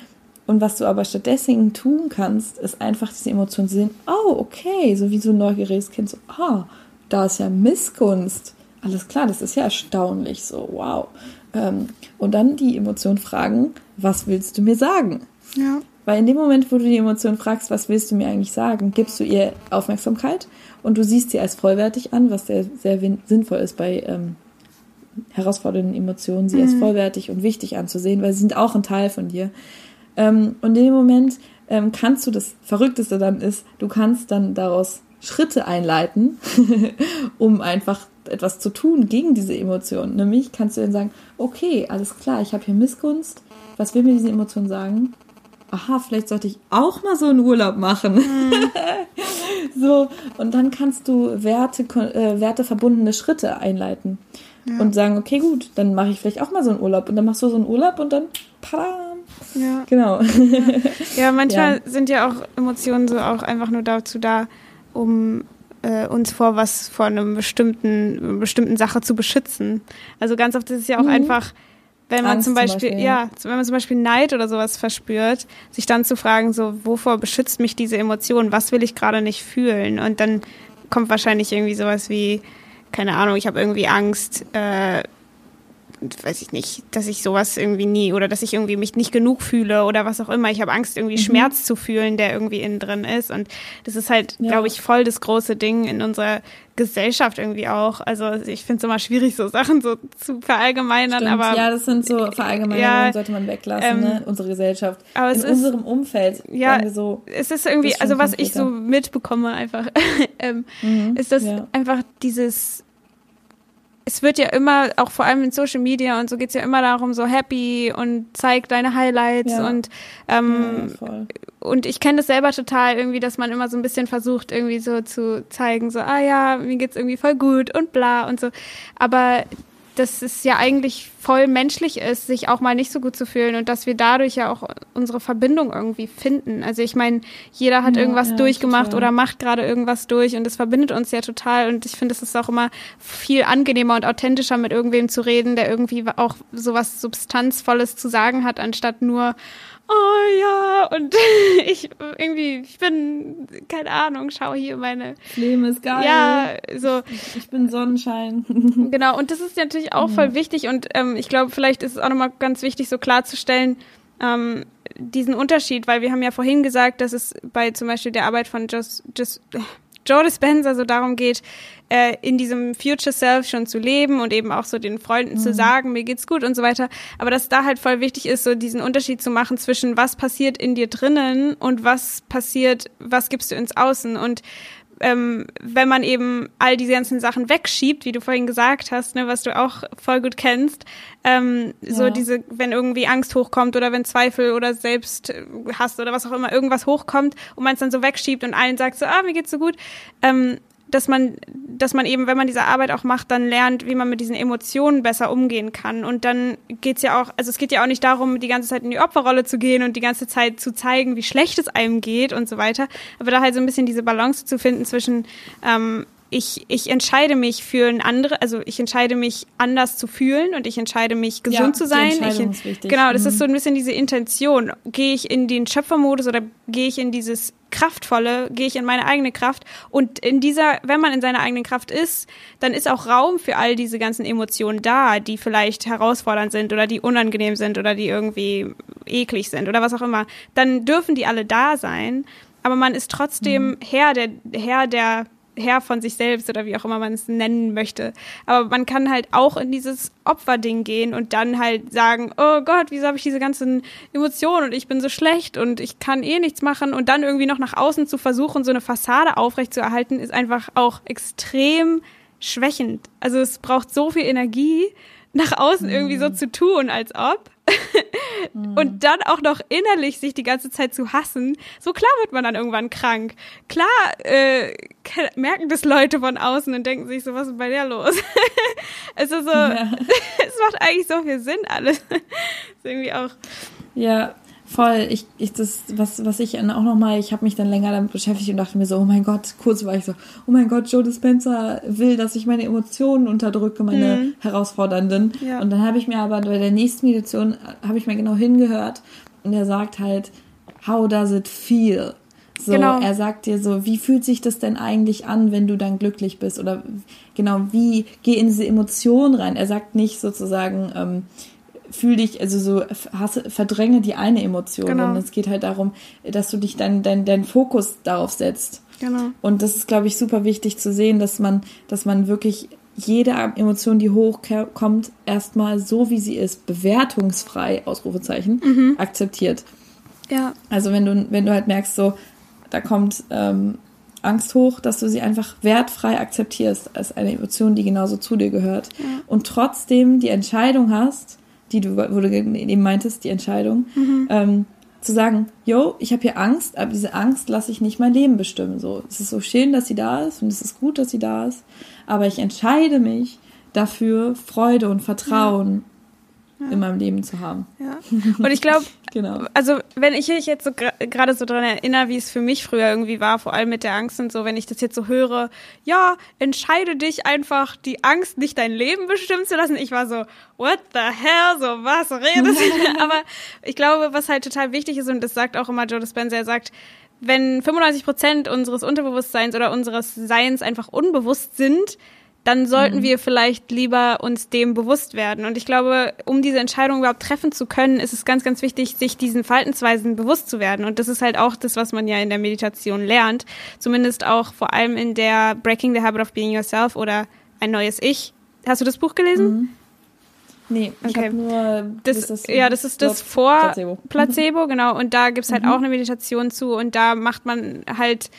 Und was du aber stattdessen tun kannst, ist einfach diese Emotion sehen, oh, okay, so wie so ein neugieriges Kind, so, ah, da ist ja Missgunst. Alles klar, das ist ja erstaunlich, so, wow. Ähm, und dann die Emotion fragen, was willst du mir sagen? Ja. Weil in dem Moment, wo du die Emotion fragst, was willst du mir eigentlich sagen, gibst du ihr Aufmerksamkeit und du siehst sie als vollwertig an, was sehr, sehr sinnvoll ist bei ähm, herausfordernden Emotionen, sie mhm. als vollwertig und wichtig anzusehen, weil sie sind auch ein Teil von dir. Ähm, und in dem Moment ähm, kannst du, das Verrückteste dann ist, du kannst dann daraus Schritte einleiten, (laughs) um einfach etwas zu tun gegen diese Emotionen. Nämlich kannst du dann sagen, okay, alles klar, ich habe hier Missgunst. Was will mir diese Emotion sagen? Aha, vielleicht sollte ich auch mal so einen Urlaub machen. Mhm. (laughs) so, und dann kannst du Werte, äh, werteverbundene Schritte einleiten. Ja. Und sagen, okay, gut, dann mache ich vielleicht auch mal so einen Urlaub. Und dann machst du so einen Urlaub und dann, pada, ja. Genau. Ja, ja (laughs) manchmal ja. sind ja auch Emotionen so auch einfach nur dazu da, um äh, uns vor was, vor einem bestimmten, bestimmten Sache zu beschützen. Also ganz oft ist es ja auch mhm. einfach, wenn man Angst zum Beispiel, zum Beispiel ja. ja, wenn man zum Beispiel Neid oder sowas verspürt, sich dann zu fragen, so, wovor beschützt mich diese Emotion? Was will ich gerade nicht fühlen? Und dann kommt wahrscheinlich irgendwie sowas wie, keine Ahnung, ich habe irgendwie Angst, äh, weiß ich nicht, dass ich sowas irgendwie nie oder dass ich irgendwie mich nicht genug fühle oder was auch immer. Ich habe Angst, irgendwie mhm. Schmerz zu fühlen, der irgendwie innen drin ist. Und das ist halt, ja. glaube ich, voll das große Ding in unserer Gesellschaft irgendwie auch. Also ich finde es immer schwierig, so Sachen so zu verallgemeinern. Stimmt. Aber ja, das sind so Verallgemeinerungen, ja, sollte man weglassen, ähm, ne? Unsere Gesellschaft. Aber in unserem Umfeld. Ja, so, es ist irgendwie, also was ich so mitbekomme einfach, (laughs) ähm, mhm, ist das ja. einfach dieses es wird ja immer, auch vor allem in Social Media und so geht es ja immer darum, so happy und zeig deine Highlights ja. und ähm, ja, und ich kenne das selber total irgendwie, dass man immer so ein bisschen versucht, irgendwie so zu zeigen, so, ah ja, mir geht's irgendwie voll gut und bla und so. Aber dass es ja eigentlich voll menschlich ist, sich auch mal nicht so gut zu fühlen und dass wir dadurch ja auch unsere Verbindung irgendwie finden. Also ich meine, jeder hat ja, irgendwas ja, durchgemacht total. oder macht gerade irgendwas durch und das verbindet uns ja total und ich finde, es ist auch immer viel angenehmer und authentischer mit irgendwem zu reden, der irgendwie auch sowas Substanzvolles zu sagen hat, anstatt nur, oh ja, und (laughs) ich irgendwie, ich bin, keine Ahnung, schau hier meine. Leben ist geil. Ja, so. Ich, bin Sonnenschein. (laughs) genau, und das ist natürlich auch voll wichtig und ähm, ich glaube, vielleicht ist es auch nochmal ganz wichtig, so klarzustellen, ähm, diesen Unterschied, weil wir haben ja vorhin gesagt, dass es bei zum Beispiel der Arbeit von Just, Just, Joe Dispenza so darum geht, äh, in diesem Future Self schon zu leben und eben auch so den Freunden mhm. zu sagen, mir geht's gut und so weiter. Aber dass da halt voll wichtig ist, so diesen Unterschied zu machen zwischen was passiert in dir drinnen und was passiert, was gibst du ins Außen und ähm, wenn man eben all diese ganzen Sachen wegschiebt, wie du vorhin gesagt hast, ne, was du auch voll gut kennst, ähm, ja. so diese, wenn irgendwie Angst hochkommt oder wenn Zweifel oder selbst hast oder was auch immer, irgendwas hochkommt und man es dann so wegschiebt und allen sagt so, ah, mir geht's so gut, ähm, dass man, dass man eben, wenn man diese Arbeit auch macht, dann lernt, wie man mit diesen Emotionen besser umgehen kann. Und dann geht's ja auch, also es geht ja auch nicht darum, die ganze Zeit in die Opferrolle zu gehen und die ganze Zeit zu zeigen, wie schlecht es einem geht und so weiter. Aber da halt so ein bisschen diese Balance zu finden zwischen, ähm, ich, ich entscheide mich für ein andere, also ich entscheide mich anders zu fühlen und ich entscheide mich gesund ja, zu sein. Ich, ist wichtig. Genau, das mhm. ist so ein bisschen diese Intention. Gehe ich in den Schöpfermodus oder gehe ich in dieses kraftvolle, gehe ich in meine eigene Kraft und in dieser, wenn man in seiner eigenen Kraft ist, dann ist auch Raum für all diese ganzen Emotionen da, die vielleicht herausfordernd sind oder die unangenehm sind oder die irgendwie eklig sind oder was auch immer. Dann dürfen die alle da sein, aber man ist trotzdem mhm. Herr der Herr der Herr von sich selbst oder wie auch immer man es nennen möchte. Aber man kann halt auch in dieses Opferding gehen und dann halt sagen, oh Gott, wieso habe ich diese ganzen Emotionen und ich bin so schlecht und ich kann eh nichts machen und dann irgendwie noch nach außen zu versuchen, so eine Fassade aufrechtzuerhalten, ist einfach auch extrem schwächend. Also es braucht so viel Energie, nach außen irgendwie so mhm. zu tun, als ob. Und dann auch noch innerlich sich die ganze Zeit zu hassen, so klar wird man dann irgendwann krank. Klar äh, merken das Leute von außen und denken sich so, was ist bei der los? (laughs) es ist so, ja. (laughs) es macht eigentlich so viel Sinn alles. (laughs) ist irgendwie auch. Ja, Voll, ich, ich das, was, was ich auch nochmal, ich habe mich dann länger damit beschäftigt und dachte mir so, oh mein Gott, kurz war ich so, oh mein Gott, Joe Dispenza will, dass ich meine Emotionen unterdrücke, meine mhm. herausfordernden. Ja. Und dann habe ich mir aber bei der nächsten Meditation, habe ich mir genau hingehört und er sagt halt, how does it feel? So, genau. er sagt dir so, wie fühlt sich das denn eigentlich an, wenn du dann glücklich bist? Oder genau, wie, geh in diese Emotion rein. Er sagt nicht sozusagen, ähm, fühl dich, also so hasse, verdränge die eine Emotion. Genau. Und es geht halt darum, dass du dich dann dein, dein Fokus darauf setzt. Genau. Und das ist, glaube ich, super wichtig zu sehen, dass man, dass man wirklich jede Emotion, die hochkommt, erstmal so wie sie ist, bewertungsfrei, Ausrufezeichen, mhm. akzeptiert. Ja. Also wenn du, wenn du halt merkst, so, da kommt ähm, Angst hoch, dass du sie einfach wertfrei akzeptierst als eine Emotion, die genauso zu dir gehört. Ja. Und trotzdem die Entscheidung hast, die du, wo du eben meintest, die Entscheidung, mhm. ähm, zu sagen, yo, ich habe hier Angst, aber diese Angst lasse ich nicht mein Leben bestimmen. So, es ist so schön, dass sie da ist und es ist gut, dass sie da ist, aber ich entscheide mich dafür, Freude und Vertrauen ja. In meinem Leben zu haben. Ja. (laughs) Und ich glaube, genau. also wenn ich mich jetzt so gerade so dran erinnere, wie es für mich früher irgendwie war, vor allem mit der Angst und so, wenn ich das jetzt so höre, ja, entscheide dich einfach, die Angst nicht dein Leben bestimmen zu lassen. Ich war so, what the hell, so was redest du? (laughs) (laughs) Aber ich glaube, was halt total wichtig ist und das sagt auch immer Joe Dispenza, er sagt, wenn 95 Prozent unseres Unterbewusstseins oder unseres Seins einfach unbewusst sind, dann sollten mhm. wir vielleicht lieber uns dem bewusst werden. Und ich glaube, um diese Entscheidung überhaupt treffen zu können, ist es ganz, ganz wichtig, sich diesen Verhaltensweisen bewusst zu werden. Und das ist halt auch das, was man ja in der Meditation lernt. Zumindest auch vor allem in der Breaking the Habit of Being Yourself oder ein neues Ich. Hast du das Buch gelesen? Mhm. Nee, ich okay. nur das, das ja, das ist das vor Placebo, Placebo genau. Und da gibt's halt mhm. auch eine Meditation zu und da macht man halt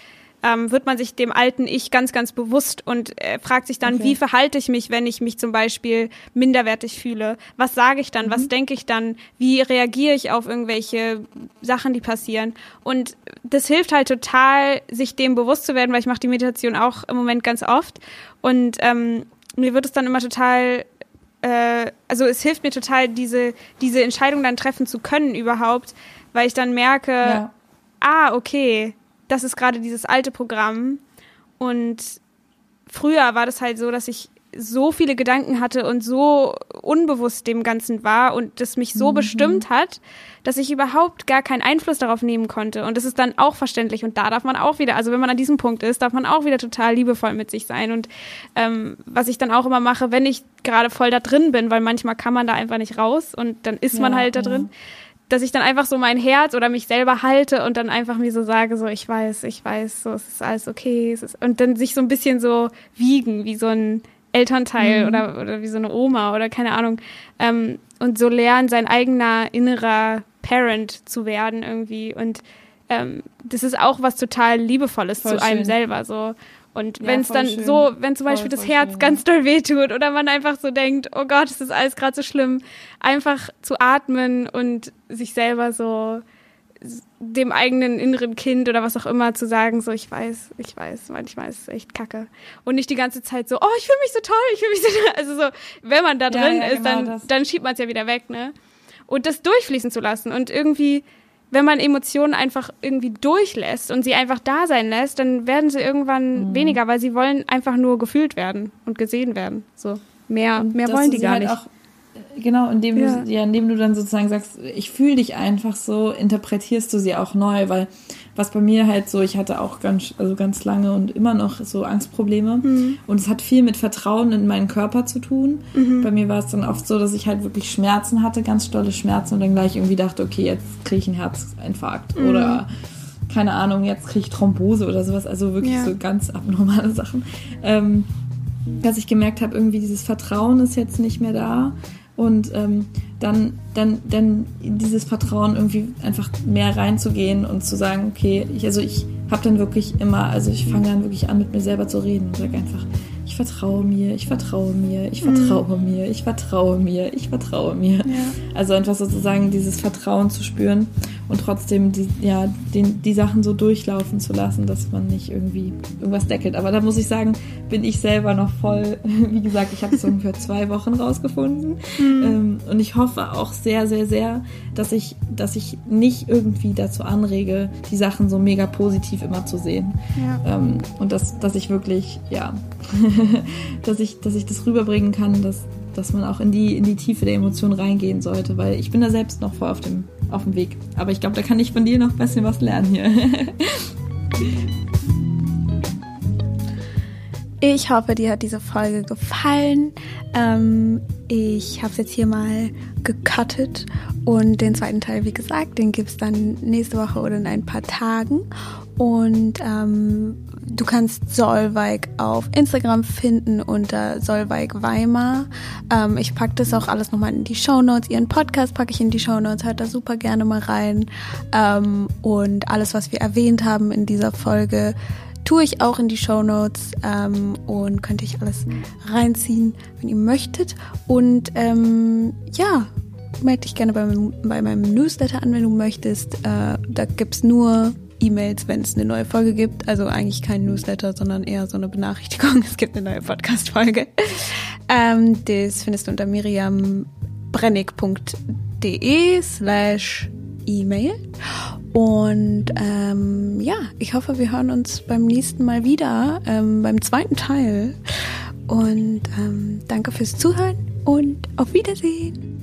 ähm, wird man sich dem alten Ich ganz, ganz bewusst und äh, fragt sich dann, okay. wie verhalte ich mich, wenn ich mich zum Beispiel minderwertig fühle? Was sage ich dann? Mhm. Was denke ich dann? Wie reagiere ich auf irgendwelche Sachen, die passieren? Und das hilft halt total, sich dem bewusst zu werden, weil ich mache die Meditation auch im Moment ganz oft. Und ähm, mir wird es dann immer total äh, also es hilft mir total, diese, diese Entscheidung dann treffen zu können überhaupt, weil ich dann merke, ja. ah, okay, das ist gerade dieses alte Programm. Und früher war das halt so, dass ich so viele Gedanken hatte und so unbewusst dem Ganzen war und das mich so mhm. bestimmt hat, dass ich überhaupt gar keinen Einfluss darauf nehmen konnte. Und das ist dann auch verständlich. Und da darf man auch wieder, also wenn man an diesem Punkt ist, darf man auch wieder total liebevoll mit sich sein. Und ähm, was ich dann auch immer mache, wenn ich gerade voll da drin bin, weil manchmal kann man da einfach nicht raus und dann ist ja, man halt da drin. Ja dass ich dann einfach so mein Herz oder mich selber halte und dann einfach mir so sage, so ich weiß, ich weiß, so es ist alles okay. Es ist, und dann sich so ein bisschen so wiegen, wie so ein Elternteil mhm. oder, oder wie so eine Oma oder keine Ahnung. Ähm, und so lernen, sein eigener innerer Parent zu werden irgendwie. Und ähm, das ist auch was total Liebevolles Voll zu schön. einem selber. So. Und ja, wenn es dann schön. so, wenn zum Beispiel voll, das Herz schön. ganz doll wehtut oder man einfach so denkt, oh Gott, es ist alles gerade so schlimm, einfach zu atmen und sich selber so dem eigenen inneren Kind oder was auch immer zu sagen, so ich weiß, ich weiß, manchmal ist es echt kacke. Und nicht die ganze Zeit so, oh, ich fühle mich so toll, ich fühle mich so toll. (laughs) Also so, wenn man da drin ja, ja, ist, genau dann, dann schiebt man es ja wieder weg, ne? Und das durchfließen zu lassen und irgendwie wenn man Emotionen einfach irgendwie durchlässt und sie einfach da sein lässt, dann werden sie irgendwann mhm. weniger, weil sie wollen einfach nur gefühlt werden und gesehen werden. So mehr, mehr wollen die gar halt nicht. Genau, indem ja. du ja, indem du dann sozusagen sagst, ich fühle dich einfach so, interpretierst du sie auch neu, weil was bei mir halt so, ich hatte auch ganz, also ganz lange und immer noch so Angstprobleme. Mhm. Und es hat viel mit Vertrauen in meinen Körper zu tun. Mhm. Bei mir war es dann oft so, dass ich halt wirklich Schmerzen hatte, ganz stolle Schmerzen und dann gleich irgendwie dachte, okay, jetzt kriege ich einen Herzinfarkt mhm. oder keine Ahnung, jetzt kriege ich Thrombose oder sowas. Also wirklich ja. so ganz abnormale (laughs) Sachen. Ähm, dass ich gemerkt habe, irgendwie dieses Vertrauen ist jetzt nicht mehr da. Und ähm, dann, dann, dann dieses Vertrauen irgendwie einfach mehr reinzugehen und zu sagen, okay, ich, also ich habe dann wirklich immer, also ich fange dann wirklich an, mit mir selber zu reden und sage einfach, ich vertraue mir, ich vertraue mir, ich vertraue mhm. mir, ich vertraue mir, ich vertraue mir. Ja. Also einfach sozusagen dieses Vertrauen zu spüren und trotzdem die, ja, den, die Sachen so durchlaufen zu lassen, dass man nicht irgendwie irgendwas deckelt. Aber da muss ich sagen, bin ich selber noch voll, (laughs) wie gesagt, ich habe es ungefähr zwei Wochen rausgefunden. Mhm. Ähm, und ich hoffe auch sehr, sehr, sehr, dass ich, dass ich nicht irgendwie dazu anrege, die Sachen so mega positiv immer zu sehen. Ja. Ähm, und dass, dass ich wirklich, ja, (laughs) dass ich, dass ich das rüberbringen kann, dass, dass man auch in die, in die Tiefe der Emotionen reingehen sollte, weil ich bin da selbst noch voll auf dem, auf dem Weg. Aber ich glaube, da kann ich von dir noch ein bisschen was lernen hier. (laughs) Ich hoffe, dir hat diese Folge gefallen. Ähm, ich habe es jetzt hier mal gecuttet und den zweiten Teil, wie gesagt, den gibt es dann nächste Woche oder in ein paar Tagen. Und ähm, du kannst Solveig auf Instagram finden unter Solveig Weimar. Ähm, ich packe das auch alles nochmal in die Show Notes. Ihren Podcast packe ich in die Show Notes. Hört da super gerne mal rein. Ähm, und alles, was wir erwähnt haben in dieser Folge, tue ich auch in die Show Notes ähm, und könnt ich alles reinziehen, wenn ihr möchtet. Und ähm, ja, melde dich gerne bei, bei meinem Newsletter an, wenn du möchtest. Äh, da gibt's nur E-Mails, wenn es eine neue Folge gibt. Also eigentlich kein Newsletter, sondern eher so eine Benachrichtigung. (laughs) Es gibt eine neue Podcast-Folge. Ähm, das findest du unter miriambrennig.de slash E-Mail. Und ähm, ja, ich hoffe, wir hören uns beim nächsten Mal wieder, ähm, beim zweiten Teil. Und ähm, danke fürs Zuhören und auf Wiedersehen.